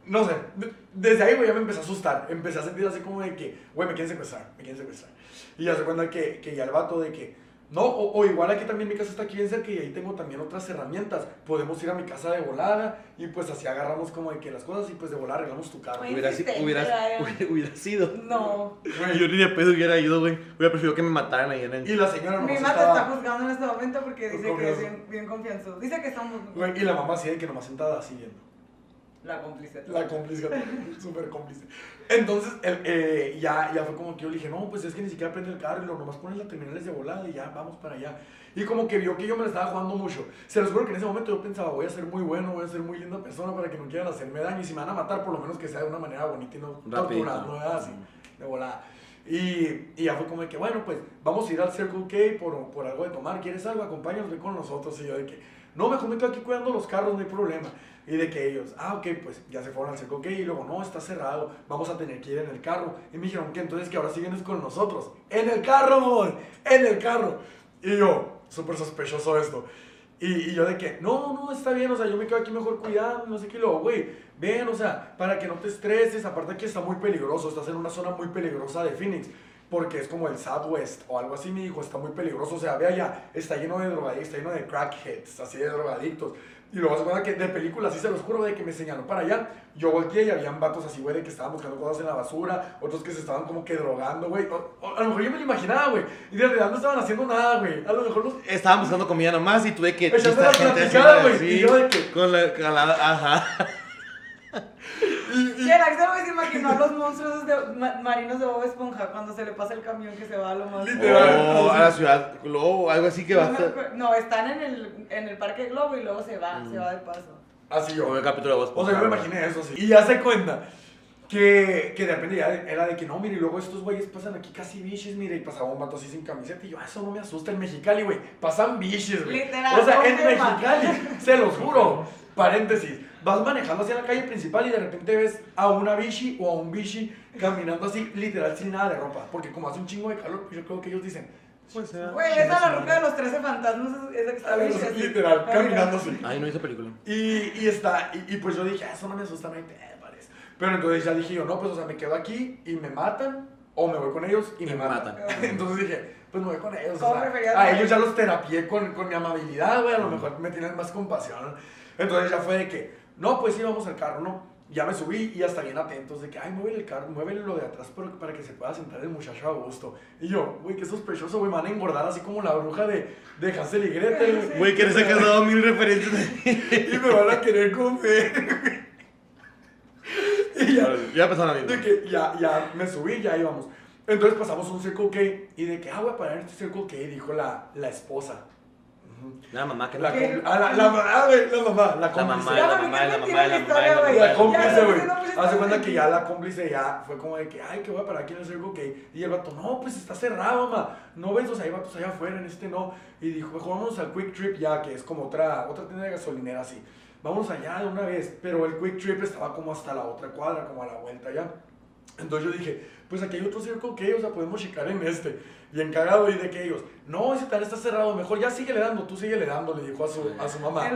no sé. de- Desde ahí, güey, ya me empecé a asustar. Empecé a sentir así como de que, güey, me quieren secuestrar, me quieren secuestrar. Y ya se cuenta que, que ya el vato de que, no, o, o igual aquí también mi casa está aquí bien cerca y ahí tengo también otras herramientas. Podemos ir a mi casa de volada y pues así agarramos como de que las cosas y pues de volada arreglamos tu carro. Güey. Hubiera, si- hubiera, hubiera, hubiera sido. No. Güey, Yo ni de pedo hubiera ido, güey. Hubiera preferido que me mataran ahí en el. Y la señora Mi nomás mamá te está estaba... juzgando en este momento porque dice que es bien, bien confianzudo. Dice que estamos Güey, y la mamá así de que nomás sentada así viendo. La cómplice. La cómplice, (laughs) súper cómplice. Entonces, el, eh, ya, ya fue como que yo le dije, no, pues es que ni siquiera prende el carro y lo nomás pones las terminales de volada y ya, vamos para allá. Y como que vio que yo me la estaba jugando mucho. Se los juro que en ese momento yo pensaba, voy a ser muy bueno, voy a ser muy linda persona para que no quieran hacerme daño. Y si me van a matar, por lo menos que sea de una manera bonita y no torturando, ¿verdad? Así, de volada. Y, y ya fue como de que, bueno, pues vamos a ir al Circle K por, por algo de tomar. ¿Quieres algo? Acompáñanos, con nosotros. Y yo de que, no, mejor me quedo aquí cuidando los carros, no hay problema. Y de que ellos, ah, ok, pues ya se fueron al Circle K. Y luego, no, está cerrado, vamos a tener que ir en el carro. Y me dijeron, que entonces que ahora sí vienes con nosotros. ¡En el carro! ¡En el carro! Y yo, súper sospechoso esto. Y, y yo de que, no, no, está bien, o sea, yo me quedo aquí mejor cuidando, no sé qué, luego, güey, ven, o sea, para que no te estreses, aparte que está muy peligroso, estás en una zona muy peligrosa de Phoenix. Porque es como el Southwest o algo así, me dijo, está muy peligroso, o sea, ve allá, está lleno de drogadictos, está lleno de crackheads, así de drogadictos. Y luego se que de películas, así se los juro, de que me señaló para allá. Yo volteé y habían vatos así, güey, de que estaban buscando cosas en la basura, otros que se estaban como que drogando, güey. A lo mejor yo me lo imaginaba, güey. Y de realidad no estaban haciendo nada, güey. A lo mejor los... Estaban buscando comida nomás y tuve que... Esta la platicada, güey, y así, yo de que- Con la ajá. (laughs) Y el Axel se imaginó a los monstruos de, ma- marinos de Bob Esponja cuando se le pasa el camión que se va a lo más. Literal. O a la ciudad Globo, algo así que va a No, están en el, en el Parque Globo y luego se va, se va de paso. Así yo. Como el capítulo de Voz O sea, yo me imaginé eso, sí. Y ya se cuenta que, que de repente ya era de que no, mire, y luego estos güeyes pasan aquí casi biches, mire, y pasaba un vato así sin camiseta. Y yo, ah, eso no me asusta en Mexicali, güey. Pasan biches, güey. Literal, O sea, en. Mexicali, se los juro. (laughs) Paréntesis. Vas manejando hacia la calle principal y de repente ves a una bichi o a un bichi caminando así, literal, sin nada de ropa. Porque como hace un chingo de calor, yo creo que ellos dicen, Pues, eh, Güey, esa es la ruca de los 13 fantasmas, esa que está "Ah, literal, caminando no. así. Ay, no hizo película. Y, y está, y, y pues yo dije, ah, eso no me asusta, no hay pedo, parece. Pero entonces ya dije yo, no, pues o sea, me quedo aquí y me matan, o me voy con ellos y, Y me me matan. matan. (laughs) entonces dije, pues me voy con ellos. ¿Cómo O sea, a ellos ya los terapié con, con mi amabilidad, güey, a lo mejor me tienen más compasión. Entonces ya fue de que, no, pues sí, vamos al carro, ¿no? Ya me subí y hasta bien atentos de que, ay, mueve el carro, mueve lo de atrás para, para que se pueda sentar el muchacho a gusto. Y yo, güey, qué sospechoso, güey, me van a engordar así como la bruja de, de Hansel y Gretel. Güey, que les ha dado mil referencias. (laughs) y me van a querer comer. (laughs) y ya, Ya pasaron la de misma. que ya, ya me subí, ya íbamos. Entonces pasamos un Circle K y de que, ah, voy a parar en este Circle K, dijo la, la esposa. La mamá que La, com- ah, la, la, la mamá, la cómplice. mamá, la mamá, qué la mamá, la la historia, mamá, la La mamá. cómplice, Ya, güey. Hace cuenta que ya la cómplice ya fue como de que, ay, que voy a parar aquí en el Circle K. Y el vato, no, pues está cerrado, mamá. No ves, o sea, hay vatos allá afuera, en este no. Y dijo, mejor vámonos al Quick Trip ya, que es como otra, otra tienda de gasolinera así. Vámonos allá de una vez. Pero el Quick Trip estaba como hasta la otra cuadra, como a la vuelta ya. Entonces yo dije, pues aquí hay otro Circle K, o sea, podemos checar en este. Bien cagado, y de que ellos, no, ese tal está cerrado, mejor ya síguele dando, tú síguele dando, le dijo a su, a su mamá.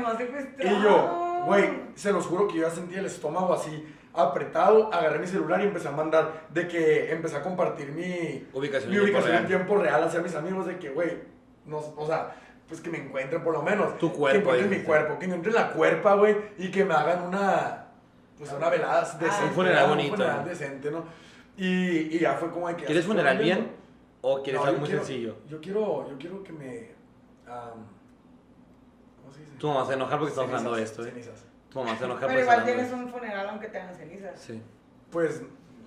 Y yo, güey, se los juro que yo ya sentía el estómago así apretado, agarré mi celular y empecé a mandar, de que empecé a compartir mi Ubicación mi en tiempo ubicación en real. tiempo real hacia mis amigos, de que, güey, no, o sea, pues que me encuentren por lo menos. Tu Que cuerpo, encuentren mi cuerpo, que encuentren la cuerpa, güey, y que me hagan una, pues una velada decente. un funeral ¿no? bonito. Un funeral decente, ¿no? Y, y ya fue como de que... ¿Quieres funeral viendo. bien o quieres No, algo muy quiero- sencillo? Yo quiero, yo quiero que me... am, ¿Cómo se dice? Tu mamá se enoja porque estamos hablando de esto, ¿eh? cenizas. Tu mamá se enoja Pero porque igual tienes un funeral aunque te hagan cenizas. Sí. Pues,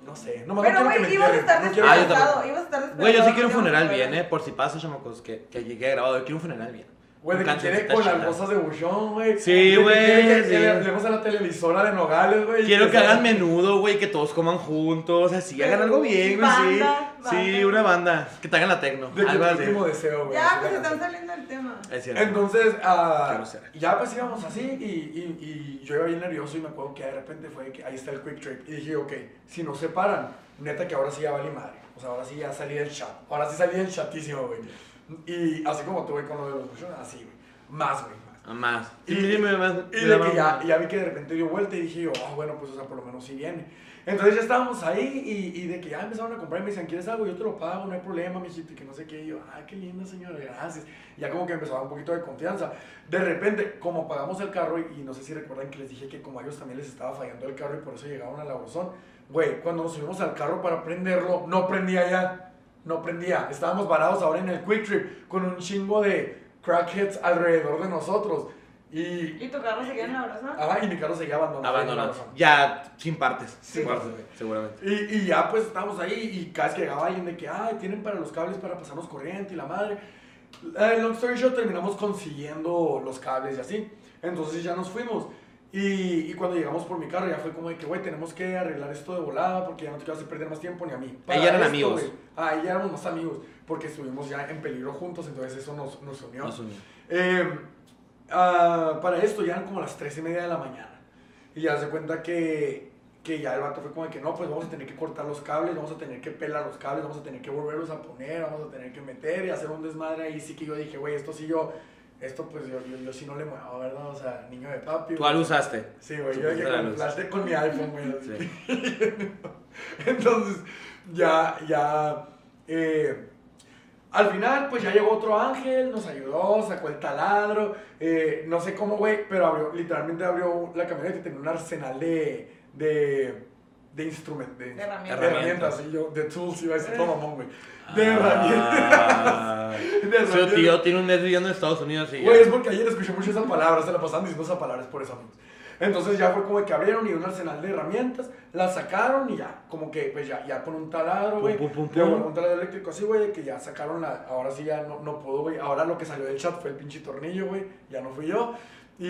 no sé. Pero, no quiero que güey, me ibas a estar no Ah, despedazado, también. ibas a estar despedazado. Güey, yo sí quiero un no funeral bien. ¿eh? Por si pasa, chamacos, que, que llegue grabado. Yo quiero un funeral bien. Güey, de que quiere con las chida. rosas de buchón, güey. Sí, güey, sí. Que le hablemos a la televisora de Nogales, güey. Quiero que hagan menudo, güey, que todos coman juntos, así, hagan algo bien, güey, sí. Banda, Sí, una banda. Que te hagan la tecno. De Algo así. último deseo, güey. Ya, pues están saliendo del tema. Es cierto. Entonces, grosera. ya pues íbamos así y, y, y yo iba bien nervioso y me acuerdo que de repente fue que ahí está el quick trip. Y dije, ok, si nos separan, neta que ahora sí ya vale madre. O sea, ahora sí ya salí del chat. Ahora sí salí del chatísimo, güey. Y así como tuve con lo de los buchones, así, güey. Más, güey, más. Ah, Más. Y, Sí, dime más. y de que ya, ya vi que de repente dio vuelta y dije yo, ah, bueno, pues, o sea, por lo menos sí viene. Entonces ya estábamos ahí y, y de que ya empezaron a comprar y me decían, ¿quieres algo? Yo te lo pago, no hay problema, mijito, y que no sé qué. Y yo, ah, qué linda señora, gracias. Y ya como que empezaba un poquito de confianza. De repente, como pagamos el carro, y, y no sé si recuerdan que les dije que como a ellos también les estaba fallando el carro y por eso llegaron a la Brozón, güey, cuando nos subimos al carro para prenderlo, no prendía ya. No prendía. Estábamos varados ahora en el Quick Trip con un chingo de crackheads alrededor de nosotros. Y, ¿Y tu carro seguía en la brasa? Ajá, y mi carro seguía abandonado. Abandonado. Ya, sin partes. Sí, Sin partes, seguramente. Y, y ya pues estábamos ahí y cada vez que llegaba alguien de que, ay, tienen para los cables para pasarnos corriente y la madre. Eh, long story short, terminamos consiguiendo los cables y así. Entonces ya nos fuimos. Y, y cuando llegamos por mi carro ya fue como de que, güey, tenemos que arreglar esto de volada porque ya no te quiero hacer perder más tiempo ni a mí. Ahí eran amigos. güey, ah, ya éramos más amigos porque estuvimos ya en peligro juntos, entonces eso nos, nos unió. Nos unió. Eh, ah, para esto ya eran como las 3 y media de la mañana. Y ya se cuenta que, que ya el vato fue como de que no, pues vamos a tener que cortar los cables, vamos a tener que pelar los cables, vamos a tener que volverlos a poner, vamos a tener que meter y hacer un desmadre. Ahí sí que yo dije, güey, esto sí yo, esto pues yo, yo, yo sí no le muevo, ¿verdad? O sea, niño de papi. Tú lo usaste. Sí, güey, yo la con, con mi iPhone, güey. Sí. (laughs) Entonces, ya, ya, Eh, al final, pues ya llegó otro ángel, nos ayudó, sacó el taladro, eh, no sé cómo, güey, pero abrió, literalmente abrió la camioneta y tenía un arsenal de, de, de instrumentos, de, herramientas. de herramientas, y yo, de tools, iba a decir todo mamón, güey, de herramientas, Ah. (laughs) de Su herramientas. tío tiene un mes viviendo en Estados Unidos y Güey, es porque ayer escuché mucho esa palabra, se la pasaban diciendo esa palabra, es por eso. Entonces ya fue como que abrieron y un arsenal de herramientas, la sacaron y ya, como que pues ya, ya con un taladro, güey, Pum, pum, pum, luego pum. un taladro eléctrico así, güey, que ya sacaron la, ahora sí ya no, no pudo, güey, ahora lo que salió del chat fue el pinche tornillo, güey, ya no fui yo, y,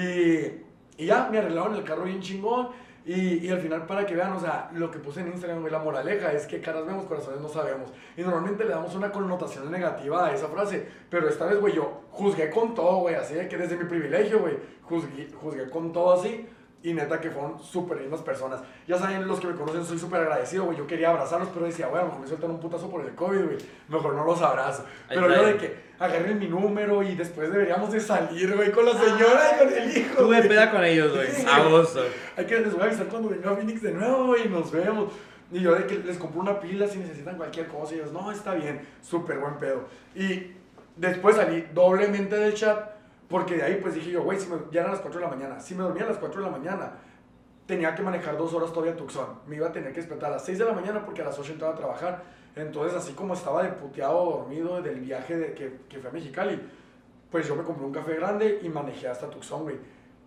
y ya, me arreglaron el carro bien chingón, y, y al final para que vean, o sea, lo que puse en Instagram, la moraleja es que caras vemos, corazones no sabemos, y normalmente le damos una connotación negativa a esa frase, pero esta vez, güey, yo juzgué con todo, güey, así de que desde mi privilegio, güey, juzgué, juzgué con todo así. Y neta que fueron súper lindas personas. Ya saben, los que me conocen, soy súper agradecido, güey. Yo quería abrazarlos, pero decía, güey, a lo mejor me sueltan un putazo por el COVID, güey. Mejor no los abrazo. Pero yo de que agarren mi número y después deberíamos de salir, güey, con la señora y con el hijo. Tuve peda con ellos, güey. Sí. A gusto. Hay que les voy a avisar cuando venga a Phoenix de nuevo güey, y nos vemos. Y yo de que les compro una pila si necesitan cualquier cosa. Y ellos, no, está bien, súper buen pedo. Y después salí doblemente del chat porque de ahí pues dije yo, güey, si me- ya eran las 4 de la mañana. Si me dormía a las 4 de la mañana, tenía que manejar dos horas todavía a Tucson. Me iba a tener que despertar a las 6 de la mañana porque a las 8 entraba a trabajar. Entonces, así como estaba de puteado dormido del viaje de, que, que fui a Mexicali, pues yo me compré un café grande y manejé hasta Tucson, güey.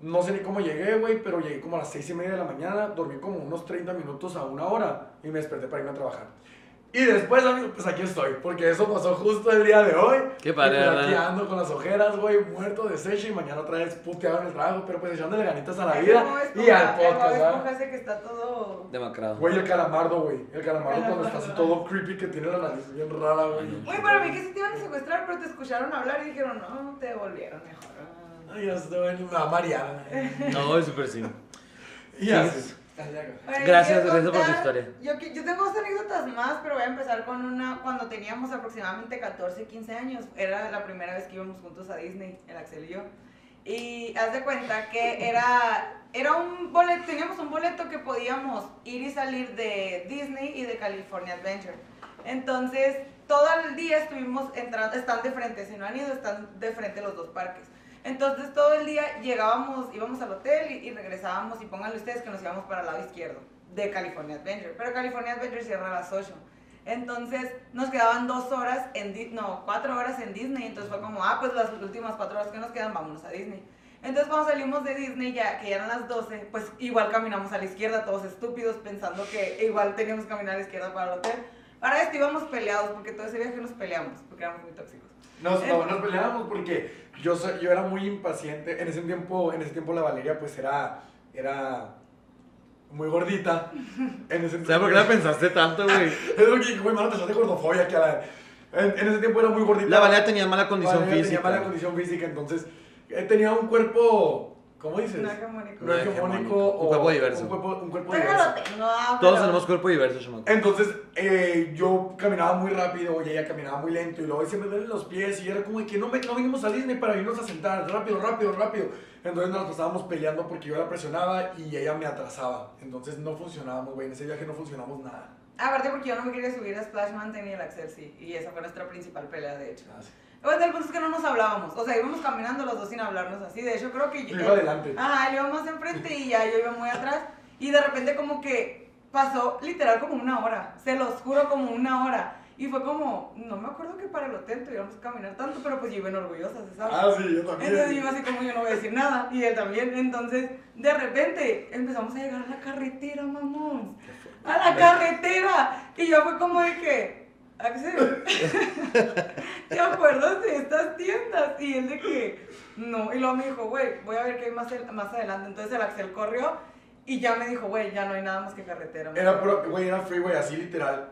No sé ni cómo llegué, güey, pero llegué como a las 6 y media de la mañana, dormí como unos 30 minutos a una hora y me desperté para irme a trabajar. Y después, amigos, pues aquí estoy, porque eso pasó justo el día de hoy. Qué padre, Y pues aquí ¿verdad? ando con las ojeras, güey, muerto, deshecho y mañana otra vez puteado en el trabajo, pero pues echándole ganitas a la vida esponja, y al podcast, ¿verdad? que está todo... Demacrado. Güey, el calamardo, güey. El calamardo cuando está así todo creepy que tiene la nariz bien rara, güey. Güey, para mí que sí te iban a secuestrar, pero te escucharon hablar y dijeron, no, te devolvieron mejor. Ay, ya estoy, me va a marear. No, es súper sí. (laughs) Y Sí. así. Bueno, Gracias, gracias por tu historia. Yo, yo tengo dos anécdotas más, pero voy a empezar con una cuando teníamos aproximadamente 14, 15 años. Era la primera vez que íbamos juntos a Disney, el Axel y yo. Y haz de cuenta que era, era un boleto, teníamos un boleto que podíamos ir y salir de Disney y de California Adventure. Entonces, todo el día estuvimos entrando, están de frente, si no han ido, están de frente los dos parques. Entonces, todo el día llegábamos, íbamos al hotel y, regresábamos, y pónganle ustedes que nos íbamos para el lado izquierdo de California Adventure. Pero California Adventure cierra a las 8. Entonces, nos quedaban dos horas en no, cuatro horas en Disney. Entonces fue como, ah, pues las últimas cuatro horas que nos quedan, vámonos a Disney. Entonces, cuando salimos de Disney, ya que ya eran las 12, pues igual caminamos a la izquierda, todos estúpidos, pensando que igual teníamos que caminar a la izquierda para el hotel. Para esto íbamos peleados, porque todo ese viaje nos peleamos, porque éramos muy tóxicos. Nos, no, nos peleábamos porque yo, soy- yo era muy impaciente. En ese tiempo, en ese tiempo la Valeria pues era, era muy gordita. En ese ¿Sabes por qué la pensaste tanto, güey? (laughs) Es lo que, güey, mano, te de gordofobia que a la... En, en ese tiempo era muy gordita. La Valeria tenía mala condición Valeria física. Tenía mala condición física, entonces eh, tenía un cuerpo, ¿cómo dices? No hegemónico. No hegemónico. o Un cuerpo diverso. Un cuerpo, un cuerpo diverso. lo tengo, ah, Todos pero- tenemos cuerpo diverso, chamaco. Entonces, eh, yo caminaba muy rápido y ella caminaba muy lento y luego se me duelen los pies y era como de que no, me, no vinimos a Disney para irnos a sentar, rápido, rápido, rápido. Entonces nos pasábamos peleando porque yo la presionaba y ella me atrasaba. Entonces no funcionábamos, güey, en ese viaje no funcionamos nada. Aparte porque yo no me quería subir a Splash Mountain y el Axel sí. Y esa fue nuestra principal pelea, de hecho. Así. Pues el punto es que no nos hablábamos. O sea, íbamos caminando los dos sin hablarnos así. De hecho, creo que Yo iba adelante. Ajá, él iba más enfrente y ya yo iba muy atrás. Y de repente como que pasó literal como una hora. Se los juro como una hora. Y fue como, no me acuerdo que para el hotel tuviéramos que caminar tanto, pero pues yo iba en orgullosa, ¿sabes? Ah, sí, yo también. Entonces yo iba así como yo no voy a decir nada. Y él también. Entonces, de repente, empezamos a llegar a la carretera, mamón. A la carretera. Y yo fue como de que, Axel, (laughs) ¿te acuerdas de estas tiendas? Y él de que, no. Y luego me dijo, güey, voy a ver qué hay más, el- más adelante. Entonces el Axel corrió y ya me dijo, güey, ya no hay nada más que carretera. Era puro, güey, era freeway, así literal.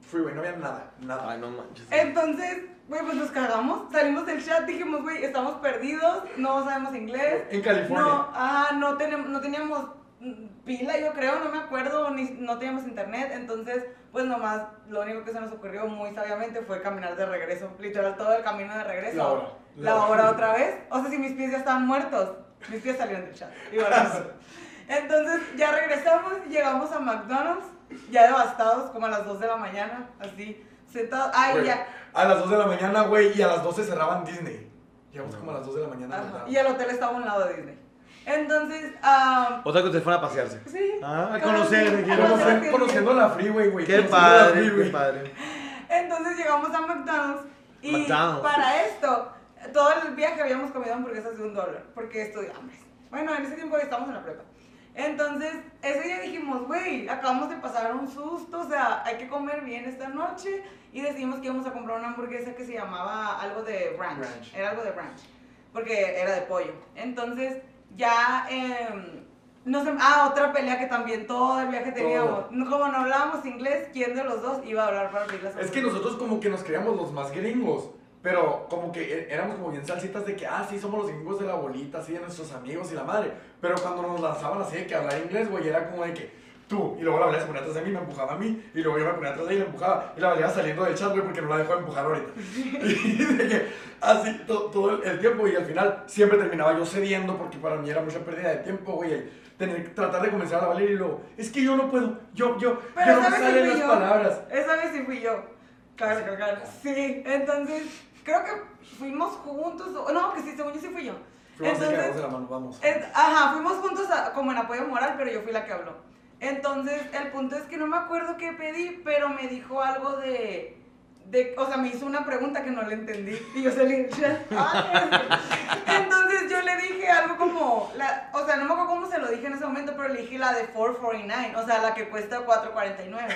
Freeway, no había nada, nada. Ay, no manches. Entonces, güey, pues nos cagamos, salimos del chat, dijimos, güey, estamos perdidos, no sabemos inglés. En California. No, ah, no, tenemos, no teníamos mm, pila, yo creo, no me acuerdo, ni, no teníamos internet, entonces, pues nomás, lo único que se nos ocurrió muy sabiamente fue caminar de regreso, literal, todo el camino de regreso. La hora. La hora otra vez, o sea, si mis pies ya estaban muertos, mis pies salieron del chat. igual (laughs) así. Entonces, ya regresamos, llegamos a McDonald's, ya devastados, como a las 2 de la mañana, así, sentados. Ay, Güey, ya. A las 2 de la mañana, güey, y a las 12 cerraban Disney. Llegamos como a las 2 de la mañana. Y el hotel estaba a un lado de Disney. Entonces, ah, Otra que ustedes fueron a pasearse. sí. Ah, a conocer, quien- quiero a Conocer- conocer. conociendo la freeway, güey. Qué conociendo la padre, freeway. qué padre. Entonces llegamos a McDonald's y McDonald's. para esto, todo el viaje habíamos comido hamburguesas de un dólar porque estudiamos. Bueno, en ese tiempo estábamos en la prepa. Entonces, ese día dijimos, güey, acabamos de pasar un susto, o sea, hay que comer bien esta noche. Y decidimos que íbamos a comprar una hamburguesa que se llamaba algo de ranch. Ranch. Era algo de ranch, porque era de pollo. Entonces, ya... em, no sé, ah, otra pelea que también todo el viaje teníamos. No- Como no hablábamos inglés, ¿quién de los dos iba a hablar para abrir las Es que nosotros como que nos creíamos los más gringos. Pero como que é- éramos como bien salsitas de que, ah, sí, somos los gringos de la bolita, así de nuestros amigos y la madre. Pero cuando nos lanzaban así de que hablar inglés, güey, era como de que tú. Y luego la Valeria se ponía atrás de mí, me empujaba a mí. Y luego yo me ponía atrás de ella y la empujaba. Y la Valeria saliendo del chat, güey, porque no la dejó de empujar ahorita. (laughs) Y de que así to- todo el, tiempo. Y al final siempre terminaba yo cediendo porque para mí era mucha pérdida de tiempo, güey. Tener tratar de convencer a la Valeria y luego, es que yo no puedo, yo, yo, Pero yo no me ¿sabes si salen las yo? palabras. Esa vez sí fui yo. Cabe recalcar. Sí, entonces creo que fuimos juntos. No, que sí, según yo sí fui yo. Fuimos agarrados de Entonces, la mano, vamos. es- ajá, fuimos juntos a- como en apoyo moral, pero yo fui la que habló. Entonces, el punto es que no me acuerdo qué pedí, pero me dijo algo de. de o sea, me hizo una pregunta que no le entendí. Y yo salí. "Ah, (laughs) Entonces yo le dije algo como. La, o sea, no me acuerdo cómo se lo dije en ese momento, pero le dije la de 449, o sea, la que cuesta 449.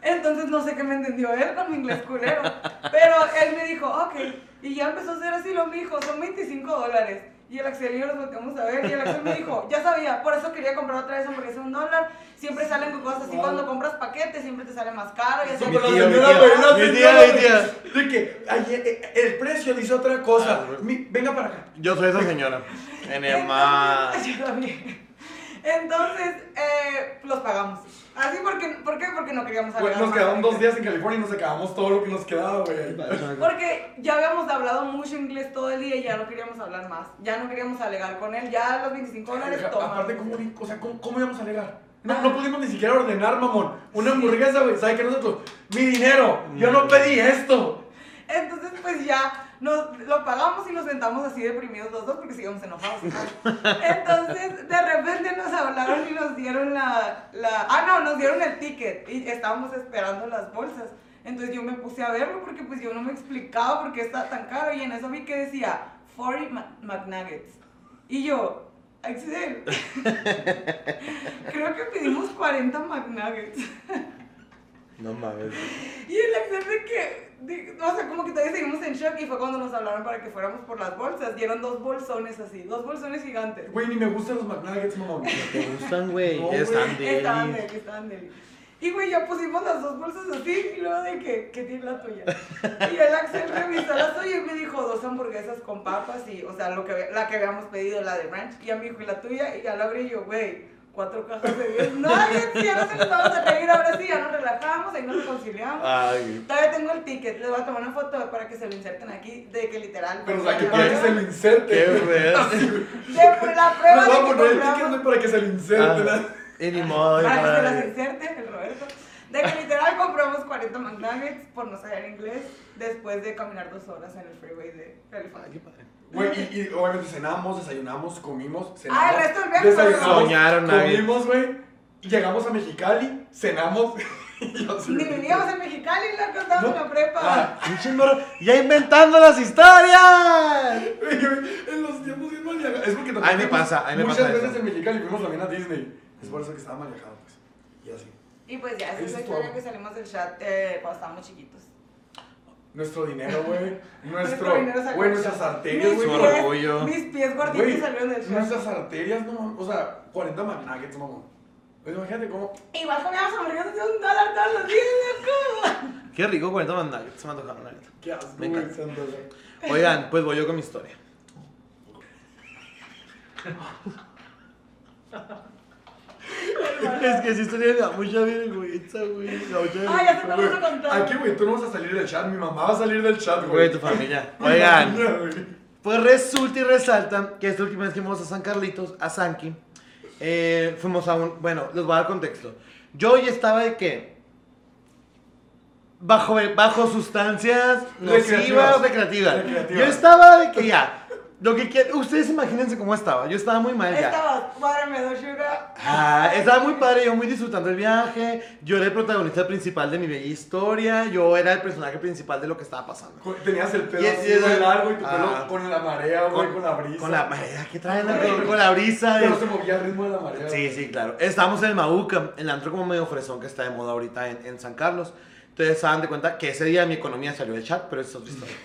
Entonces no sé qué me entendió él con mi inglés culero. Pero él me dijo, ok. Y ya empezó a hacer así lo dijo, son 25 dólares. Y el Axel y yo los volteamos a ver. Y el Axel me dijo, ya sabía, por eso quería comprar otra vez porque es un dólar. Siempre salen con cosas así. Wow. Cuando compras paquetes, siempre te sale más caro. Y así. Sí, Mi tío, mi tía, mi tía. De que ayer, eh, el precio dice otra cosa. Ah. Mi- venga para acá. Yo soy esa señora. Enema. Entonces, (laughs) yo también. Entonces, eh, los pagamos. Así porque, ¿por qué? Porque no queríamos hablar nos más quedaron dos días en California y nos acabamos todo lo que nos quedaba, güey. Porque ya habíamos hablado mucho inglés todo el día y ya no queríamos hablar más. Ya no queríamos alegar con él. Ya los 25 dólares toman. Aparte, ¿cómo, o sea, ¿cómo, cómo íbamos a alegar? No, no pudimos ni siquiera ordenar, mamón. Una hamburguesa, güey. ¿Sabes qué nosotros? Mi dinero. Yo no pedí esto. Entonces, pues ya nos, lo pagamos y nos sentamos así deprimidos los dos porque seguíamos enojados. Entonces, de repente nos hablaron y nos dieron la, la... Ah, no, nos dieron el ticket y estábamos esperando las bolsas. Entonces yo me puse a verlo porque pues yo no me explicaba por qué está tan caro y en eso vi que decía 40 Ma- McNuggets. Y yo, Axel, (laughs) creo que pedimos 40 McNuggets. (laughs) No mames. (laughs) Y el Axel de que, de- o sea, como que todavía seguimos en shock y fue cuando nos hablaron para que fuéramos por las bolsas. Dieron dos bolsones así, dos bolsones gigantes. Güey, ni me gustan los McNuggets, mamón. ¿Te (laughs) gustan, güey? No, Están deli, estaban deli. Y güey, ya pusimos las dos bolsas así y luego de que, ¿qué tiene la tuya? Y el Axel revisó la suya y me dijo dos hamburguesas con papas y, o sea, lo que, la que habíamos pedido, la de ranch. Y ya me dijo, ¿y la tuya? Y ya la abrí yo, güey, cuatro cajas de 10. No, (laughs) ya, nos empezamos a reír, ahora sí, ya nos relajamos, ahí nos reconciliamos. Ay. Todavía tengo el ticket, les voy a tomar una foto para que se lo inserten aquí, de que literal. Pero, o sea, que para que se lo inserte. Qué güey. (laughs) De la Nos prueba va a poner el compramos- ticket para que se lo inserte. Ah. ¿verdad? Y ni modo, Para que se las inserte, el Roberto. De que literal compramos 40 McNuggets por no saber inglés después de caminar dos horas en el freeway de California. Güey, y, y obviamente cenamos, desayunamos, comimos, cenamos. Ah, el resto del viaje desayunamos, Soñaron, nadie. Comimos, güey. Llegamos a Mexicali, cenamos. (laughs) y así, Ni vivíamos en Mexicali, la estábamos en la prepa. Ah, Ya inventando las historias. güey, en los tiempos bien mal viajados. Es porque Ahí me pasa, ahí me muchas pasa veces eso. en Mexicali fuimos también a Disney. Es por eso que estaba mal viajado, pues. Y así. Y pues ya, esa es la historia que salimos del chat eh, cuando estábamos chiquitos. Nuestro dinero, güey. (laughs) Nuestro Güey, nuestras arterias, Mis güey. Su pies- orgullo. Mis pies gorditos salieron del chat. nuestras arterias, no, o sea, 40 McNuggets, mamón. Pues imagínate cómo. Igual comíamos hamburguesas de un dólar todos los días, loco. (laughs) Qué rico 40 McNuggets. Se me antojaron, la neta. Qué asco, Me encanta. Oigan, pues voy yo con mi historia. (laughs) es que esa historia me da mucha vergüenza, güey. mucha Ah, ya te vamos a contar. Aquí, güey, tú no vas a salir del chat. Mi mamá va a salir del chat, güey. Güey, tu familia. Oigan, (laughs) pues resulta y resalta que esta última vez que fuimos a San Carlitos, a Sanki, eh, fuimos a un. Bueno, les voy a dar contexto. Yo ya estaba de que. bajo, bajo sustancias nocivas recreativas. Recreativas. Yo estaba de que ya, lo que quieran, ustedes imagínense cómo estaba, yo estaba muy mal ya. Estaba, dos sugar. Ah, estaba muy padre, yo muy disfrutando el viaje, yo era el protagonista principal de mi bella historia, yo era el personaje principal de lo que estaba pasando. Tenías el pelo Y- así, y- güey, largo y tu Ah. pelo con la marea, güey, con, la brisa. Con la marea, ¿qué traen? Con, con la brisa. Pero se movía al ritmo de la marea. Sí, sí, claro. Estábamos en el Mauca, el antro como medio fresón que está de moda ahorita en, en San Carlos. Entonces, se dan de cuenta que ese día mi economía salió del chat, pero eso es otra historia.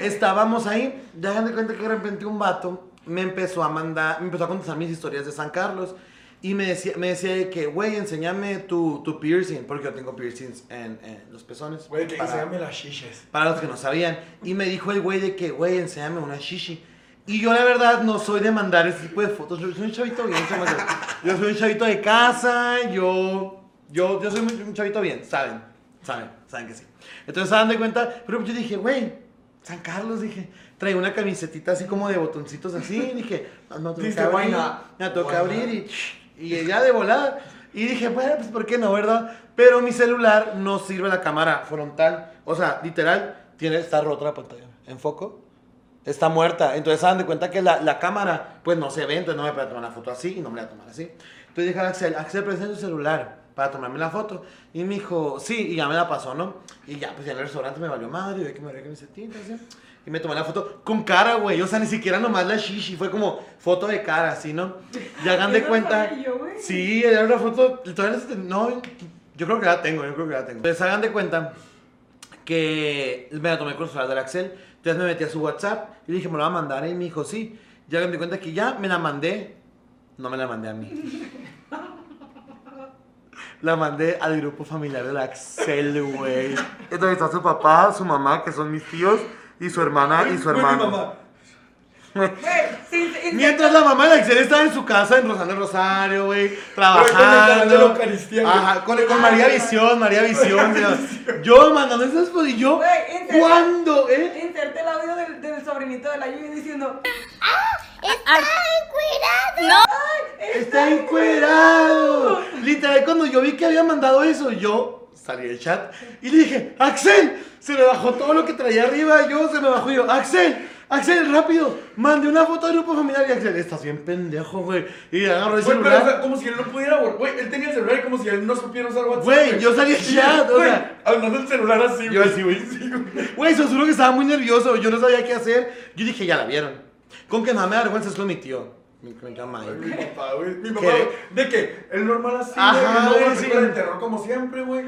Estábamos ahí, ya dan de cuenta que de repente un vato me empezó a mandar, me empezó a contestar mis historias de San Carlos. Y me decía, me decía de que, güey, enséñame tu, tu piercing, porque yo tengo piercings en, en los pezones. Güey, que enséñame las shishes. para los que no sabían. Y me dijo el güey de que, güey, enséñame una shishi. Y yo la verdad no soy de mandar ese tipo de fotos. Yo soy un chavito bien. Yo soy un chavito de casa, yo, yo, yo soy un chavito bien, saben, saben, saben que sí. Entonces se dan de cuenta, pero yo dije, güey, San Carlos, dije, trae una camisetita así como de botoncitos así, (laughs) dije, no, no tengo que abrir, me toca abrir y, y ya de volada. Y dije, bueno, pues ¿por qué no, verdad? Pero mi celular no sirve la cámara frontal. O sea, literal, tiene, está rota la pantalla. En foco, está muerta. Entonces se dan de cuenta que la, la cámara, pues no se ve, entonces no me puede tomar una foto así y no me la voy a tomar así. Entonces dije a Axel, Axel, presenta tu celular para tomarme la foto. Y me dijo, sí, y ya me la pasó, ¿no? Y ya, pues ya en el restaurante me valió madre, ve que me había camisetita, así. Y me tomé la foto con cara, güey. O sea, ni siquiera nomás la shishi. Fue como foto de cara, así, ¿no? Y hagan de cuenta. yo. Sí, era una foto. Todavía no, yo creo que la tengo, yo creo que la tengo. Entonces hagan de cuenta que me la tomé con el del Axel. Entonces me metí a su WhatsApp y le dije, me lo va a mandar. Y me dijo, sí. Ya hagan de cuenta que ya me la mandé. No me la mandé a mí. La mandé al grupo familiar del Axel, güey. Entonces está su papá, su mamá, que son mis tíos, y su hermana y su hermano. Güey, Mientras la mamá de Axel estaba en su casa en Rosando Rosario, güey, Güey, con el trabajando. Ajá, con, con María Visión, María Visión. yo- yo mandando esas fotos y yo, inserta- ¿cuándo, eh? Inserte el audio del, del sobrinito de la Yuyi diciendo. Está encuerado. Literal, cuando yo vi que había mandado eso, yo salí del chat y le dije, Axel, se me bajó todo lo que traía arriba. Yo se me bajó y yo, Axel, Axel, rápido, mandé una foto del grupo familiar y Axel, estás bien pendejo, güey. Y agarró el Güey, pero o celular. sea, como si él no pudiera, güey. Él tenía el celular y como si él no supiera usar WhatsApp. Güey, yo salí del chat, o Güey, sea. Andando el celular así, Yo así, güey. Sí, güey. Güey, juro que estaba muy nervioso, yo no sabía qué hacer. Yo dije, ya la vieron. Con que nada me da vergüenza es con mi tío. Mi, mi Mike. Mi papá, güey. Mi papá, ¿Qué? güey. De que el normal así, Ajá, güey. Güey, película sí. de terror como siempre, güey.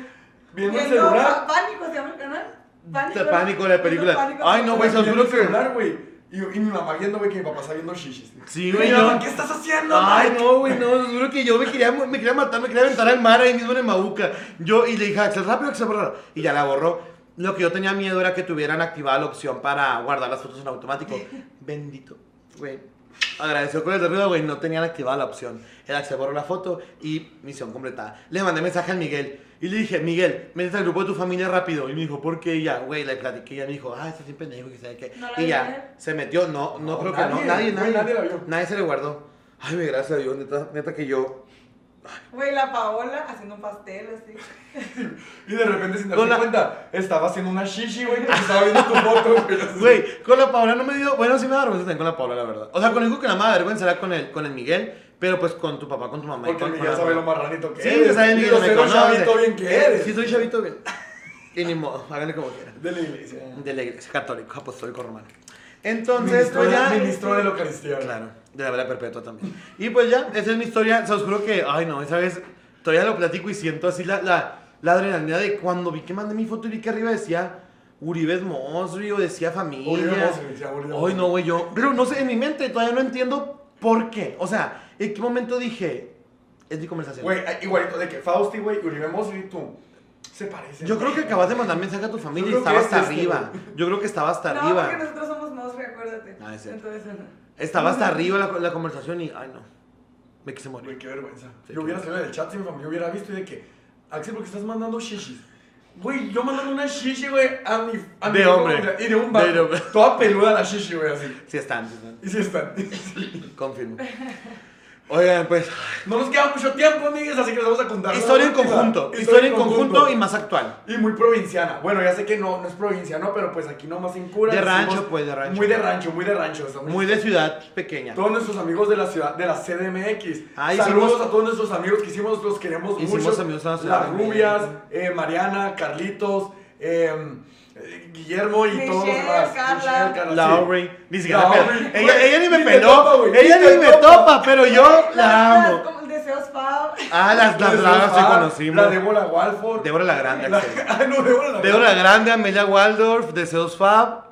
Viendo el celular. Pánico se llama el canal. Pánico. De pánico, la película. Pánico. Ay, no, güey, se os juro que. celular, güey. Y, y mi mamá viendo, güey, que mi papá está viendo shishis. Sí, güey, mamá, ¿qué estás haciendo, Ay, Mike? no, güey, no, os juro que yo me quería, me quería matar, me quería aventar al mar ahí mismo en el Mabuca. Yo, y le dije, Axel, rápido que se borra. Y ya la borró. Lo que yo tenía miedo era que tuvieran activada la opción para guardar las fotos en automático. (laughs) Bendito, güey. Agradeció con el arriba, güey, no tenían activada la opción. El Axel borró la foto y misión completada. Le mandé mensaje al Miguel y le dije, Miguel, métete al grupo de tu familia rápido. Y me dijo, ¿por qué? Y ya, güey, le platiqué y ella me dijo, ah, estás bien pendejo, que sabe qué. ¿No la y ya, se metió, no, no, No, creo que no, nadie, nadie, güey, nadie. nadie la vio. Nadie se le guardó. Ay, güey, gracias a Dios, neta, neta que yo. Güey, la Paola haciendo un pastel así. (laughs) Y de repente, sin darse la- cuenta, estaba haciendo una shishi, güey, estaba viendo tu foto, güey. Güey, con la Paula no me dio. Bueno, sí me da vergüenza también con la Paula, la verdad. O sea, con el único que la me da vergüenza era con el, con el Miguel, pero pues con tu papá, con tu mamá. Porque con la sabe lo marranito que Sí, eres. que sabe el Y Miguel, lo sé lo chavito bien que eres. Sí, soy chavito bien. Y ni modo, háganle como quieran. De la iglesia. De la iglesia católico, apostólico romano. Entonces, Ministro, pues ya. ministro de la Eucaristía. Claro, de la vera perpetua también. Y pues ya, esa es mi historia. Se os juro que, ay no, esa vez todavía lo platico y siento así la, la, la adrenalina de cuando vi que mandé mi foto y vi que arriba decía Uribe Mosri o decía familia. Uribe Mosri, decía Uribe Ay no, güey, yo. Pero no sé, en mi mente todavía no entiendo por qué. O sea, ¿en qué momento dije? Es mi conversación. Güey, igualito de que Fausti, güey, Uribe Mosri y tú se parecen. Yo creo que acabas de mandar mensaje a tu familia y estaba hasta es este, arriba. Yo creo que estaba hasta no, arriba. porque nosotros somos Mosri, acuérdate. Ah, es cierto. Entonces, Estaba hasta (laughs) arriba la, la conversación y, ay no, me quise morir. Güey, qué vergüenza. Sí, yo hubiera salido del chat si mi familia hubiera visto y de que, Axel, ¿por qué estás mandando shishis? Güey, yo mandando una shishi, güey, a mi, a mi De hombre. familia, Y de un. De hombre. Toda peluda la shishi, güey, así. Sí están, sí están. Y sí están. Confirmo. (laughs) Oigan, pues, No nos queda mucho tiempo, amigues, así que les vamos a contar. historia en conjunto. Historia en conjunto y más actual. Y muy provinciana. Bueno, ya sé que no, no es provinciano, pero pues aquí nomás en cura. De rancho, pues, de rancho. Muy de rancho, muy de rancho. estamos- Muy de ciudad pequeña. Todos nuestros amigos de la ciudad, de la CDMX. Ah, Saludos hicimos- a todos nuestros amigos que hicimos, los queremos Hicimos mucho. amigos a la Las rubias, eh, Mariana, Carlitos, eh, Guillermo y todos los Michelle, demás. Carla. Michelle, Carla. Ni siquiera me peló. Ella, ni me ni peló. topa, ella ni me topa. topa, pero yo Las- la las- amo. como Deseos Fab. Ah, las, las dragas sí conocimos. La Débora Walford. Débora la Grande, La-. (laughs) Ah, no, Débora la Débora la Grande, Amelia Waldorf, Deseos Fab.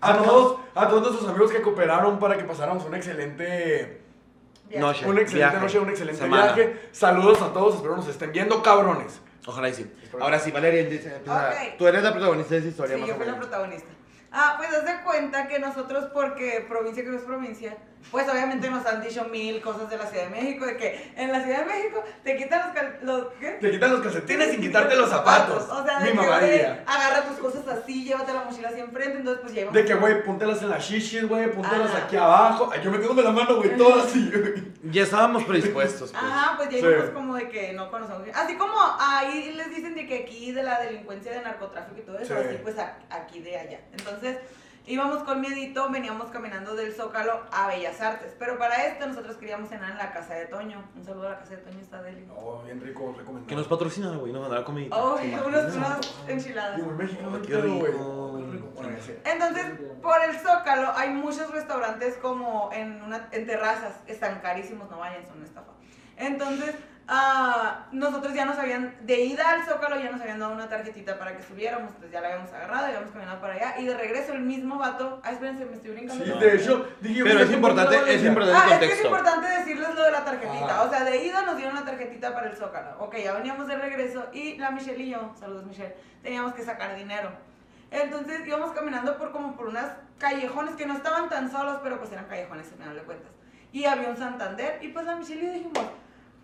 A todos, a todos nuestros amigos que cooperaron para que pasáramos un excelente, Noche. una excelente viaje, noche, un excelente semana. viaje. Saludos a todos, espero nos estén viendo, cabrones. Ojalá y sí. Ahora sí, Valeria, empieza- empieza. Ok. tú eres la protagonista de esa historia, Sí, más yo fui la protagonista. Ah, pues haz de cuenta que nosotros, porque provincia que no es provincia, pues obviamente nos han dicho mil cosas de la Ciudad de México, de que en la Ciudad de México te quitan los, cal- los ¿qué? Te quitan los calcetines sin quitarte los zapatos. O sea, Mi de que, mamá diría. agarra tus cosas así, llévate la mochila así enfrente, entonces pues ya íbamos- De que, güey, póntelas en las shishis, güey, póntelas Ajá. aquí abajo. Ay, yo metiéndome la mano, güey, (laughs) todo así. Ya estábamos predispuestos, pues. Ajá, pues ya Sí. íbamos como de que no conocemos. Así como ahí les dicen de que aquí de la delincuencia de narcotráfico y todo eso, Sí. así pues aquí de allá. Entonces íbamos con miedito, veníamos caminando del Zócalo a Bellas Artes. Pero para esto nosotros queríamos cenar en la casa de Toño. Un saludo a la casa de Toño, está deli. No, bien rico, recomendado. Que nos patrocina, güey, nos mandará comida. Oh, ¿Te unas, enchiladas. Y muy mexicano, Qué rico. muy rico. Bueno, ya sé. Entonces, por el Zócalo hay muchos restaurantes como en, una, en terrazas. Están carísimos, no vayan, son una estafa. Entonces, ah, nosotros ya nos habían, de ida al Zócalo ya nos habían dado una tarjetita para que subiéramos, entonces ya la habíamos agarrado, y habíamos caminado para allá. Y de regreso el mismo vato, ah, espérense, me estoy brincando. Sí, No. de hecho, dije, Pero es importante- ¿cómo te es importante- Ah, es que es importante decirles lo de la tarjetita. O sea, de ida nos dieron la tarjetita para el Zócalo. Ok, ya veníamos de regreso y la Michelle y yo, saludos Michelle, teníamos que sacar dinero. Entonces íbamos caminando por como por unas callejones que no estaban tan solos, pero pues eran callejones, al final de cuentas. Y había un Santander y pues la Michelle y yo dijimos,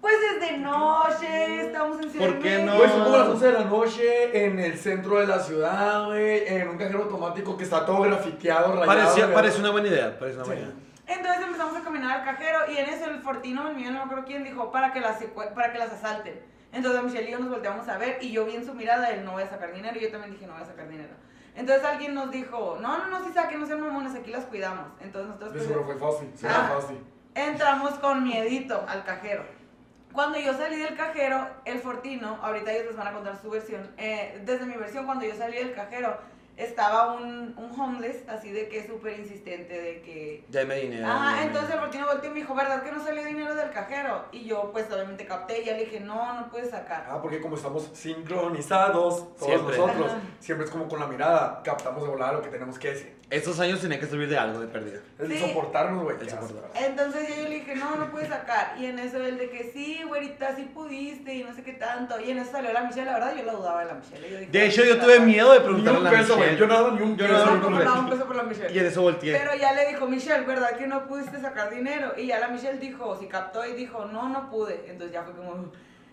pues es de noche, estamos en Ciudad ¿Por de qué no? México. Güey, son como las 11 de la noche en el centro de la ciudad, güey, en un cajero automático que está todo grafiteado, rayado. Parecía, güey. parece una buena idea, parece una buena Sí. idea. Entonces empezamos a caminar al cajero y en eso el Fortino, el mío, no me acuerdo quién, dijo para que las, secue- para que las asalten. Entonces Michelle y yo nos volteamos a ver y yo vi en su mirada, él no voy a sacar dinero y yo también dije no voy a sacar dinero. Entonces alguien nos dijo, no, no, no, si saquen, no sean mamones, aquí las cuidamos. Entonces nosotros De pues, seguro fue fácil, sí, Ah. era fácil. entramos con miedito al cajero. Cuando yo salí del cajero, el Fortino, ahorita ellos les van a contar su versión, eh, desde mi versión, cuando yo salí del cajero, estaba un, un homeless, así de que súper insistente, de que... Ya me dinero. Ajá, entonces el Fortino volteó y me dijo, ¿verdad que no salió dinero del cajero? Y yo, pues, obviamente capté y ya le dije, no, no puedes sacar. Ah, porque como estamos sincronizados, todos Siempre. nosotros, Ajá. siempre es como con la mirada, captamos de volada lo que tenemos que decir. Estos años tenían que servir de algo de pérdida. Es de Sí. soportarnos, güey. El. Entonces yo, yo le dije, no, no puedes sacar. Y en eso él de que sí, güerita, sí pudiste y no sé qué tanto. Y en eso salió la Michelle, la verdad yo la dudaba de la Michelle. Yo dije, De hecho, "Ay, yo tuve saca". miedo de preguntarle a un la peso, güey. Michelle. Yo no daba ni Yo no daba un peso por la Michelle. Y en eso volteé. Pero ya le dijo, Michelle, ¿verdad que no pudiste sacar dinero? Y ya la Michelle dijo, si captó y dijo, no, no pude. Entonces ya fue como...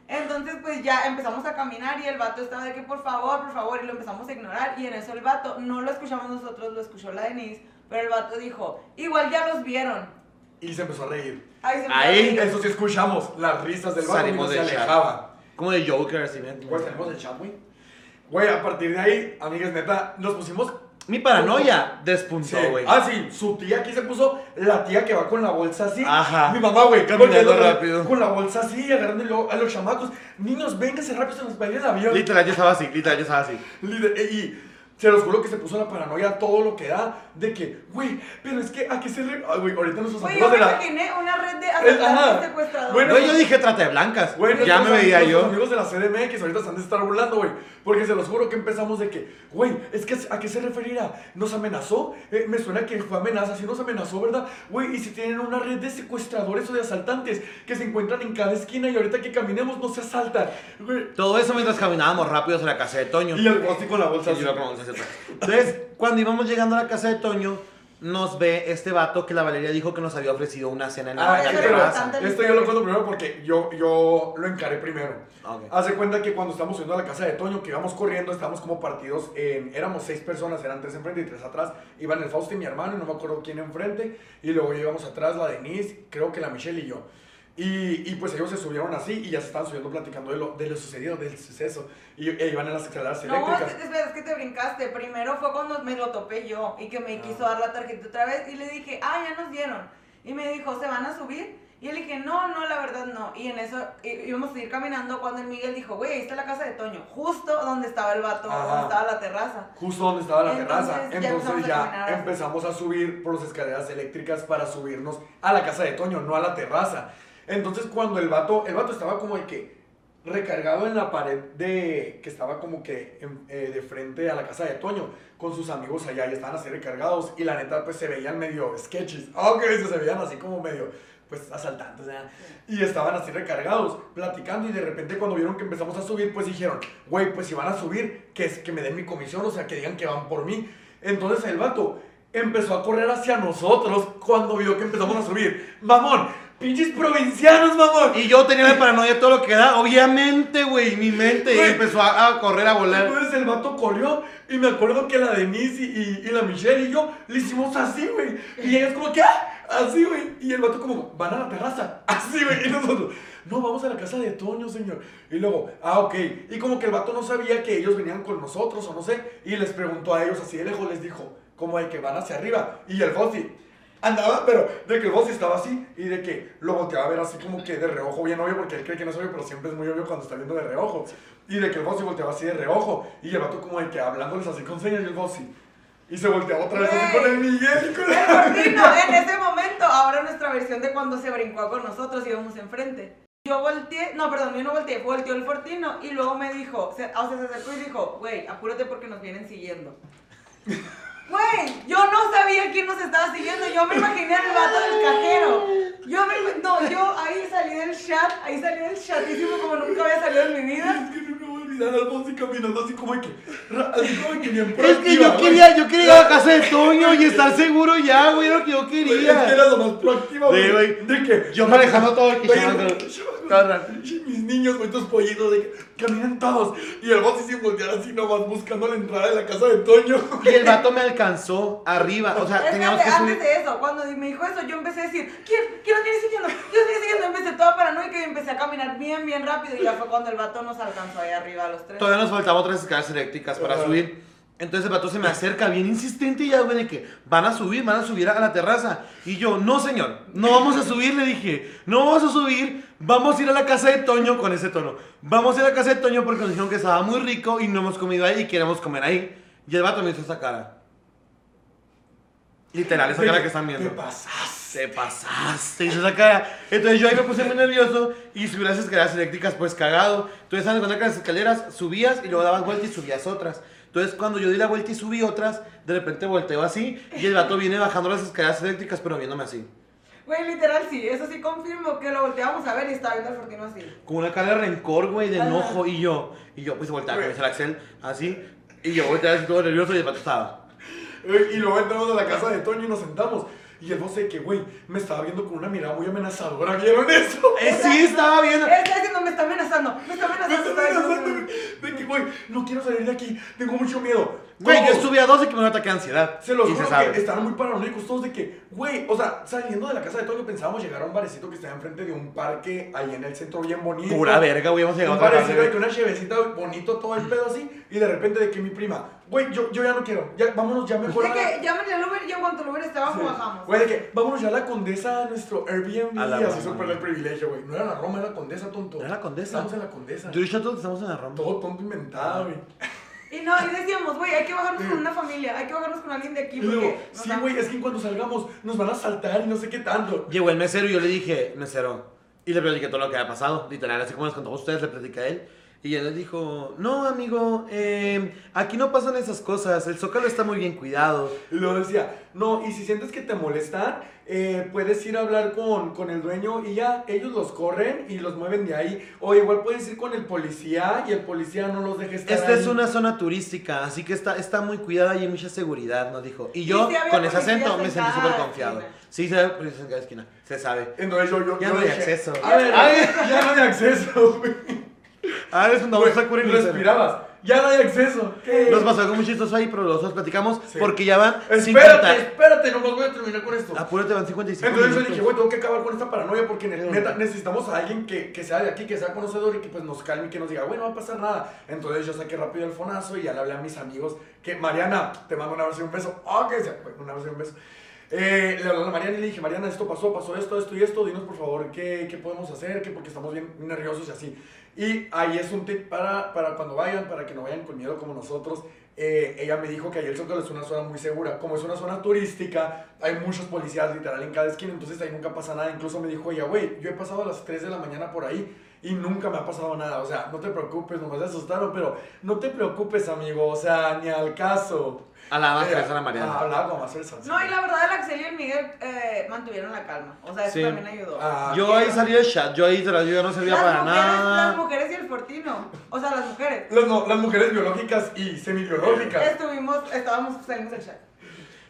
Entonces pues ya empezamos a caminar y el vato estaba de que por favor, por favor, y lo empezamos a ignorar. Y en eso el vato, no lo escuchamos nosotros, lo escuchó la Denise, pero el vato dijo, igual ya los vieron. Y se empezó a reír. Ahí se Ahí, empezó a reír. Eso sí escuchamos, las risas del barco Salimos mientras se chat. alejaba. Como de Joker, así. ¿no? Güey, salimos del chat, güey. Güey, a partir de ahí, amigas, neta, nos pusimos Mi paranoia despuntó, Sí. güey. Ah, sí, su tía aquí se puso la tía que va con la bolsa así. Ajá. Mi mamá, güey, Caminando rápido. Con la bolsa así, agarrando luego a los chamacos. Niños, vénganse rápido, se nos va a ir el avión. Literal, yo estaba así, literal, yo estaba así. Y se los juro que se puso la paranoia a todo lo que da. De que, güey, pero es que a qué se le. Ay, güey, ahorita nuestros Güey, yo amigos me de la. imaginé una red de El- asaltantes ajá. secuestradores. Bueno, Güey, yo dije trata de blancas. Güey, ya me nuestros veía amigos- yo. Nuestros amigos de la CDMX ahorita se han de estar burlando, güey. Porque se los juro que empezamos de que, güey, es que ¿a qué se referirá? ¿Nos amenazó? Eh, me suena que fue amenaza, sí nos amenazó, ¿verdad? Güey, y si tienen una red de secuestradores o de asaltantes que se encuentran en cada esquina y ahorita que caminemos no se asaltan. Güey. Todo eso mientras caminábamos rápido hacia la casa de Toño. Y el así con la bolsa Y así. Entonces, cuando íbamos llegando a la casa de Toño, nos ve este vato que la Valeria dijo que nos había ofrecido una cena en la, Ah, bastante. esto yo lo cuento primero porque yo, yo lo encaré primero. Ok. Hace cuenta que cuando estábamos subiendo a la casa de Toño, que íbamos corriendo, estábamos como partidos en... Éramos seis personas, eran tres enfrente y tres atrás. Iban el Fausto y mi hermano, y no me acuerdo quién enfrente. Y luego íbamos atrás, la Denise, creo que la Michelle y yo. Y, y pues ellos se subieron así y ya se estaban subiendo platicando de lo, de lo sucedido, del suceso. Y e iban en las escaleras No, es eléctricas. que, espera, es que te brincaste. Primero fue cuando me lo topé yo y que me quiso dar la tarjeta otra vez y le dije, ah, ya nos dieron. Y me dijo, ¿se van a subir? Y le dije, no, no, la verdad no. Y en eso íbamos a ir caminando cuando el Miguel dijo, güey, ahí está la casa de Toño, justo donde estaba el vato, Ajá. donde estaba la terraza. Justo donde estaba la Entonces, terraza. ya Entonces empezamos a ya empezamos a subir por las escaleras eléctricas para subirnos a la casa de Toño, no a la terraza. Entonces cuando el vato, el vato estaba como de que recargado en la pared de que estaba como que en- eh, de frente a la casa de Toño con sus amigos allá y estaban así recargados y la neta pues se veían medio sketches, (laughs) aunque se veían así como medio pues asaltantes. Y estaban así recargados, platicando y de repente cuando vieron que empezamos a subir, pues dijeron, güey, pues si van a subir, que, es, que me den mi comisión, o sea, que digan que van por mí. Entonces el vato empezó a correr hacia nosotros cuando vio que empezamos a subir. Mamón, pinches provincianos, mamón. Y yo tenía la paranoia de todo lo que da, obviamente, güey, mi mente Güey. empezó a, a correr, a volar. Entonces el vato corrió y me acuerdo que la Denise y, y, y la Michelle y yo le hicimos así, güey. Y ellas como que, "Ah", así, güey. Y el vato como, van a la terraza, (laughs) así, güey. Y nosotros, no, vamos a la casa de Toño, señor. Y luego, ah, ok. Y como que el vato no sabía que ellos venían con nosotros o no sé. Y les preguntó a ellos así de lejos, les dijo, como de que van hacia arriba. Y el Fossi andaba, pero de que el Fossi estaba así y de que lo volteaba a ver así como que de reojo, bien obvio, porque él cree que no es obvio, pero siempre es muy obvio cuando está viendo de reojo. Y de que el Fossi volteaba así de reojo. Y el vato como de que hablándoles así con señas y el Fossi. Y se volteaba otra vez así con el Miguel y con El Fortino, en ese momento, ahora nuestra versión de cuando se brincó con nosotros íbamos enfrente. Yo volteé, no, perdón, yo no volteé, volteó el Fortino y luego me dijo, se, o sea, se acercó y dijo, güey, apúrate porque nos vienen siguiendo. Güey, yo no sabía quién nos estaba siguiendo, yo me imaginé al vato del cajero. Yo me, no, yo ahí salí del chat, ahí salí del chatísimo como nunca había salido en mi vida. Que olvidar al Fossi caminando así como de que, así como que bien Es que yo quería, yo quería ir a la casa de (laughs) Toño y estar seguro ya, güey, era lo que yo Güey, Es que quería. era lo más proactiva, Sí, güey. güey. De que Yo manejando todo el yo- Cabrón. Mis niños, güey, tus pollitos, de que caminan todos. Y el boss sin voltear así nomás buscando la entrada de la casa de Toño. Y el vato me alcanzó arriba, o sea, teníamos que antes de eso, cuando me dijo eso, yo empecé a decir, ¿quién, quién viene siguiendo? ¿Quién nos viene siguiendo? Empecé toda paranoica y empecé a caminar bien, bien rápido. Y ya fue cuando el vato nos alcanzó ahí arriba a los tres. Todavía nos faltaban otras escaleras eléctricas para Ajá. subir. Entonces el vato se me acerca bien insistente y ya, güey, de que van a subir, van a subir a la terraza. Y yo, no, señor, no vamos a subir, le dije. No vamos a subir, vamos a ir a la casa de Toño con ese tono. Vamos a ir a la casa de Toño porque nos dijeron que estaba muy rico y no hemos comido ahí y queremos comer ahí. Y el vato me hizo esa cara. Literal, esa cara que están viendo. Te pasaste. Te pasaste, hizo esa cara. Entonces yo ahí me puse muy nervioso y subí las escaleras eléctricas pues cagado. Entonces cuando que las escaleras subías y luego dabas vuelta y subías otras. Entonces cuando yo di la vuelta y subí otras, de repente volteo así y el vato viene bajando las escaleras eléctricas pero viéndome así. Güey, literal sí, eso sí confirmo que lo volteamos a ver y estaba viendo al Fortino así. Con una cara de rencor, güey, de enojo y yo. Y yo pues volteaba con el Axel así. Y yo volteaba así todo nervioso y el vato estaba. Y luego entramos a la casa de Toño y nos sentamos. Y el boss de que, güey, me estaba viendo con una mirada muy amenazadora. ¿Vieron eso? (laughs) Eh, sí, estaba viendo. Él está diciendo, me está amenazando, me está Me amenazando. está está amenazando. De que, güey, no quiero salir de aquí. Tengo mucho miedo. Güey, yo estuve a 12 que me dio un ataque de ansiedad. Se los y juro se que estaban muy paranoicos todos de que, güey, o sea, saliendo de la casa de Toño pensábamos llegar a un barecito que está enfrente de un parque ahí en el centro bien bonito. Pura verga, güey, hemos llegado Un a otra parecido de que una chevecita bonito, todo el pedo así, y de repente de que mi prima, güey, yo, yo ya no quiero, ya, vámonos ya mejor De a que llámenle al Uber y en cuanto el Uber esté abajo Sí. bajamos. Güey, de que vámonos ya a la condesa, a nuestro Airbnb, A la así Roma, súper ¿no? el privilegio, güey. No era la Roma, era la condesa, tonto. Era la Condesa. Estamos en la condesa. Yo y Chato estamos en la Roma. Todo tonto inventado, güey. Y no, y decíamos, güey, hay que bajarnos con una familia, hay que bajarnos con alguien de aquí Y luego, porque... nos sí, güey, es que en cuanto salgamos nos van a saltar y no sé qué tanto. Llegó el mesero y yo le dije, mesero, y le platiqué todo lo que había pasado, literal, así como les contó a ustedes, le platiqué a él. Y él les dijo, no, amigo, eh, aquí no pasan esas cosas, el Zócalo está muy bien cuidado. Y luego decía, no, y si sientes que te molestan, eh, puedes ir a hablar con, con el dueño y ya, ellos los corren y los mueven de ahí. O igual puedes ir con el policía y el policía no los deje estar Esta es ahí. una zona turística, así que está, está muy cuidada y hay mucha seguridad, nos dijo. Y yo, sí había con ese acento, en me sentí súper confiado. esquina. Sí, se ve policías en cada esquina, se sabe. Entonces yo, yo, Ya yo no hay dije, acceso. A ver, (laughs) ya no hay acceso, güey. Ah, es un Güey, Sakura y Respirabas, ya no hay acceso. ¿Qué? Nos pasó algo muy chistoso ahí, pero los dos platicamos Sí. porque ya van Espérate, 50. espérate, nomás voy a terminar con esto. Apúrate, van 55 Entonces yo minutos. dije, güey, tengo que acabar con esta paranoia porque neta necesitamos a alguien que, que sea de aquí, que sea conocedor y que pues nos calme y que nos diga, güey, no va a pasar nada. Entonces yo saqué rápido el fonazo y ya le hablé a mis amigos que, Mariana, te mando un abrazo y un beso. Ok, sí, güey, un abrazo y un beso. Eh, le hablé a Mariana y le dije, Mariana, esto pasó, pasó esto, esto y esto, dinos por favor qué, qué podemos hacer, que porque estamos bien nerviosos y así. Y ahí es un tip para, para cuando vayan, para que no vayan con miedo como nosotros. Eh, ella me dijo que ahí el Zócalo es una zona muy segura. Como es una zona turística, hay muchos policías literal en cada esquina, entonces ahí nunca pasa nada. Incluso me dijo ella, güey, yo he pasado a las 3 de la mañana por ahí y nunca me ha pasado nada. O sea, no te preocupes, nomás se asustaron, pero no te preocupes, amigo, o sea, ni al caso. A la baja, Eh, a la Mariana. más. No, y la verdad, el Axel y el Miguel eh, mantuvieron la calma. O sea, eso Sí. también ayudó. Ah, Yo ahí salí del chat, yo ahí yo ya no servía las para mujeres, nada. Las mujeres y el Fortino. O sea, las mujeres. Las, no, las mujeres biológicas y semibiológicas. Estuvimos, estábamos, salimos del chat.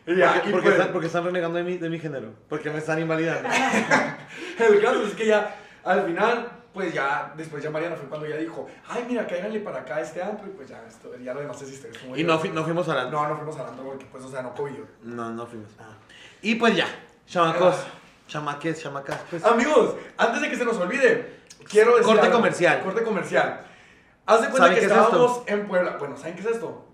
Y ya, Porque, y porque pues- están, porque están renegando de mi, de mi género. Porque me están invalidando. (laughs) El caso es que ya, al final, pues ya, después ya Mariana fue cuando ya dijo, ay, mira, cáiganle para acá este antro, y pues ya, esto, ya lo demás es historia. y no, fui- no fuimos a la... No, no fuimos al antro porque, pues, o sea, no COVID. No, no fuimos. Y pues ya, chamacos, Ah. chamaques, chamacas, pues... Amigos, antes de que se nos olvide, quiero decir Corte algo. comercial. Corte comercial. Haz de cuenta ¿Saben que es estábamos en Puebla. Bueno, ¿saben qué es esto?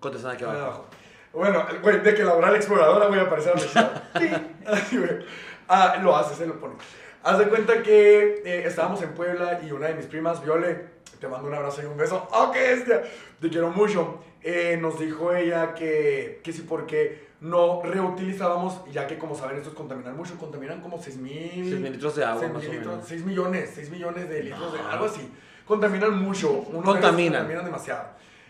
Contestan aquí abajo. Bueno, güey, de que la oral exploradora voy a aparecer a mi chat. Así, güey. (laughs) (laughs) Ah, lo hace, se lo pone. Haz de cuenta que eh, estábamos en Puebla y una de mis primas, Viole, te mando un abrazo y un beso. ¡Oh, qué bestia! Te quiero mucho. Eh, nos dijo ella que, que sí, porque no reutilizábamos, ya que como saben, estos contaminan mucho, contaminan como 6 mil... 6 mil litros de agua, seis más o mil litros, menos. 6 millones, 6 millones de litros de No. algo así. Contaminan mucho. Unos Contaminan. Contaminan demasiado.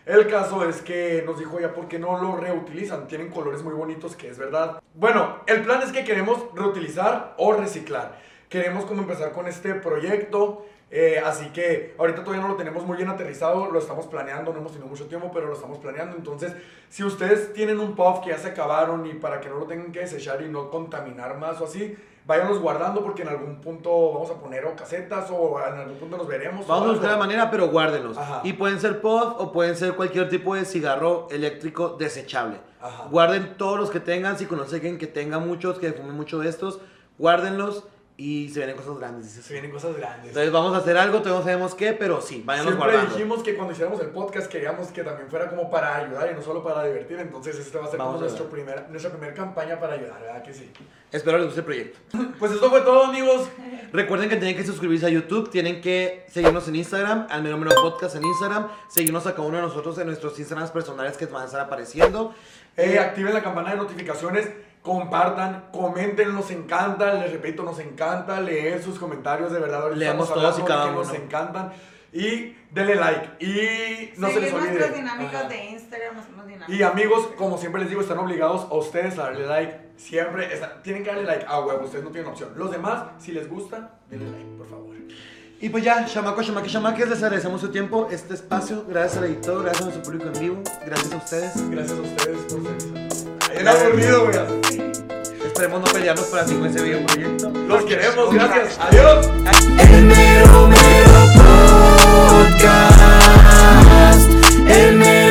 El caso es que nos dijo ella, ¿por qué no lo reutilizan? Tienen colores muy bonitos, que es verdad. Bueno, el plan es que queremos reutilizar o reciclar. Queremos como empezar con este proyecto. eh, así que ahorita todavía no lo tenemos muy bien aterrizado, lo estamos planeando, no hemos tenido mucho tiempo, pero lo estamos planeando. Entonces, si ustedes tienen un puff que ya se acabaron y para que no lo tengan que desechar y no contaminar más o así, váyanlos guardando porque en algún punto vamos a poner o casetas o en algún punto nos veremos. Vamos a buscar la manera, pero guárdenlos. Ajá. Y pueden ser pod o pueden ser cualquier tipo de cigarro eléctrico desechable. Ajá. Guarden todos los que tengan. Si conocen que tenga muchos, que fume mucho de estos, guárdenlos y se vienen cosas grandes. dices. Se vienen cosas grandes. Entonces vamos a hacer algo, todavía no sabemos qué, pero sí, váyanos Siempre guardando. dijimos que cuando hiciéramos el podcast queríamos que también fuera como para ayudar y no solo para divertir. Entonces, esta va a ser Vamos como a nuestro primer, nuestra primera campaña para ayudar, ¿verdad que sí? Espero les guste el proyecto. (laughs) Pues esto fue todo, amigos. (laughs) Recuerden que tienen que suscribirse a YouTube, tienen que seguirnos en Instagram, al menos menos podcast en Instagram, seguirnos a cada uno de nosotros en nuestros Instagrams personales que van a estar apareciendo. Eh, activen la campana de notificaciones, compartan, comenten, nos encanta, les repito, nos encanta leer sus comentarios, de verdad. Leemos todos y cada que Nos uno. encantan. Y denle like. Y no se les Seguir olvide. nuestras dinámicas Ajá. de Instagram, hacemos dinámicas. Y amigos, como siempre les digo, están obligados a ustedes a darle like. Siempre están- tienen que darle like a huevo, ustedes no tienen opción. Los demás, si les gusta, denle like, por favor. Y pues ya, chamacos, chamaques, chamaques, les agradecemos su tiempo, este espacio, gracias al editor, gracias a nuestro público en vivo, gracias a ustedes. Gracias a ustedes por ser. Era aburrido, güey. Esperemos no pelearnos para así con ese videoproyecto. Los queremos, gracias. Adiós. El mero, mero podcast. El mero.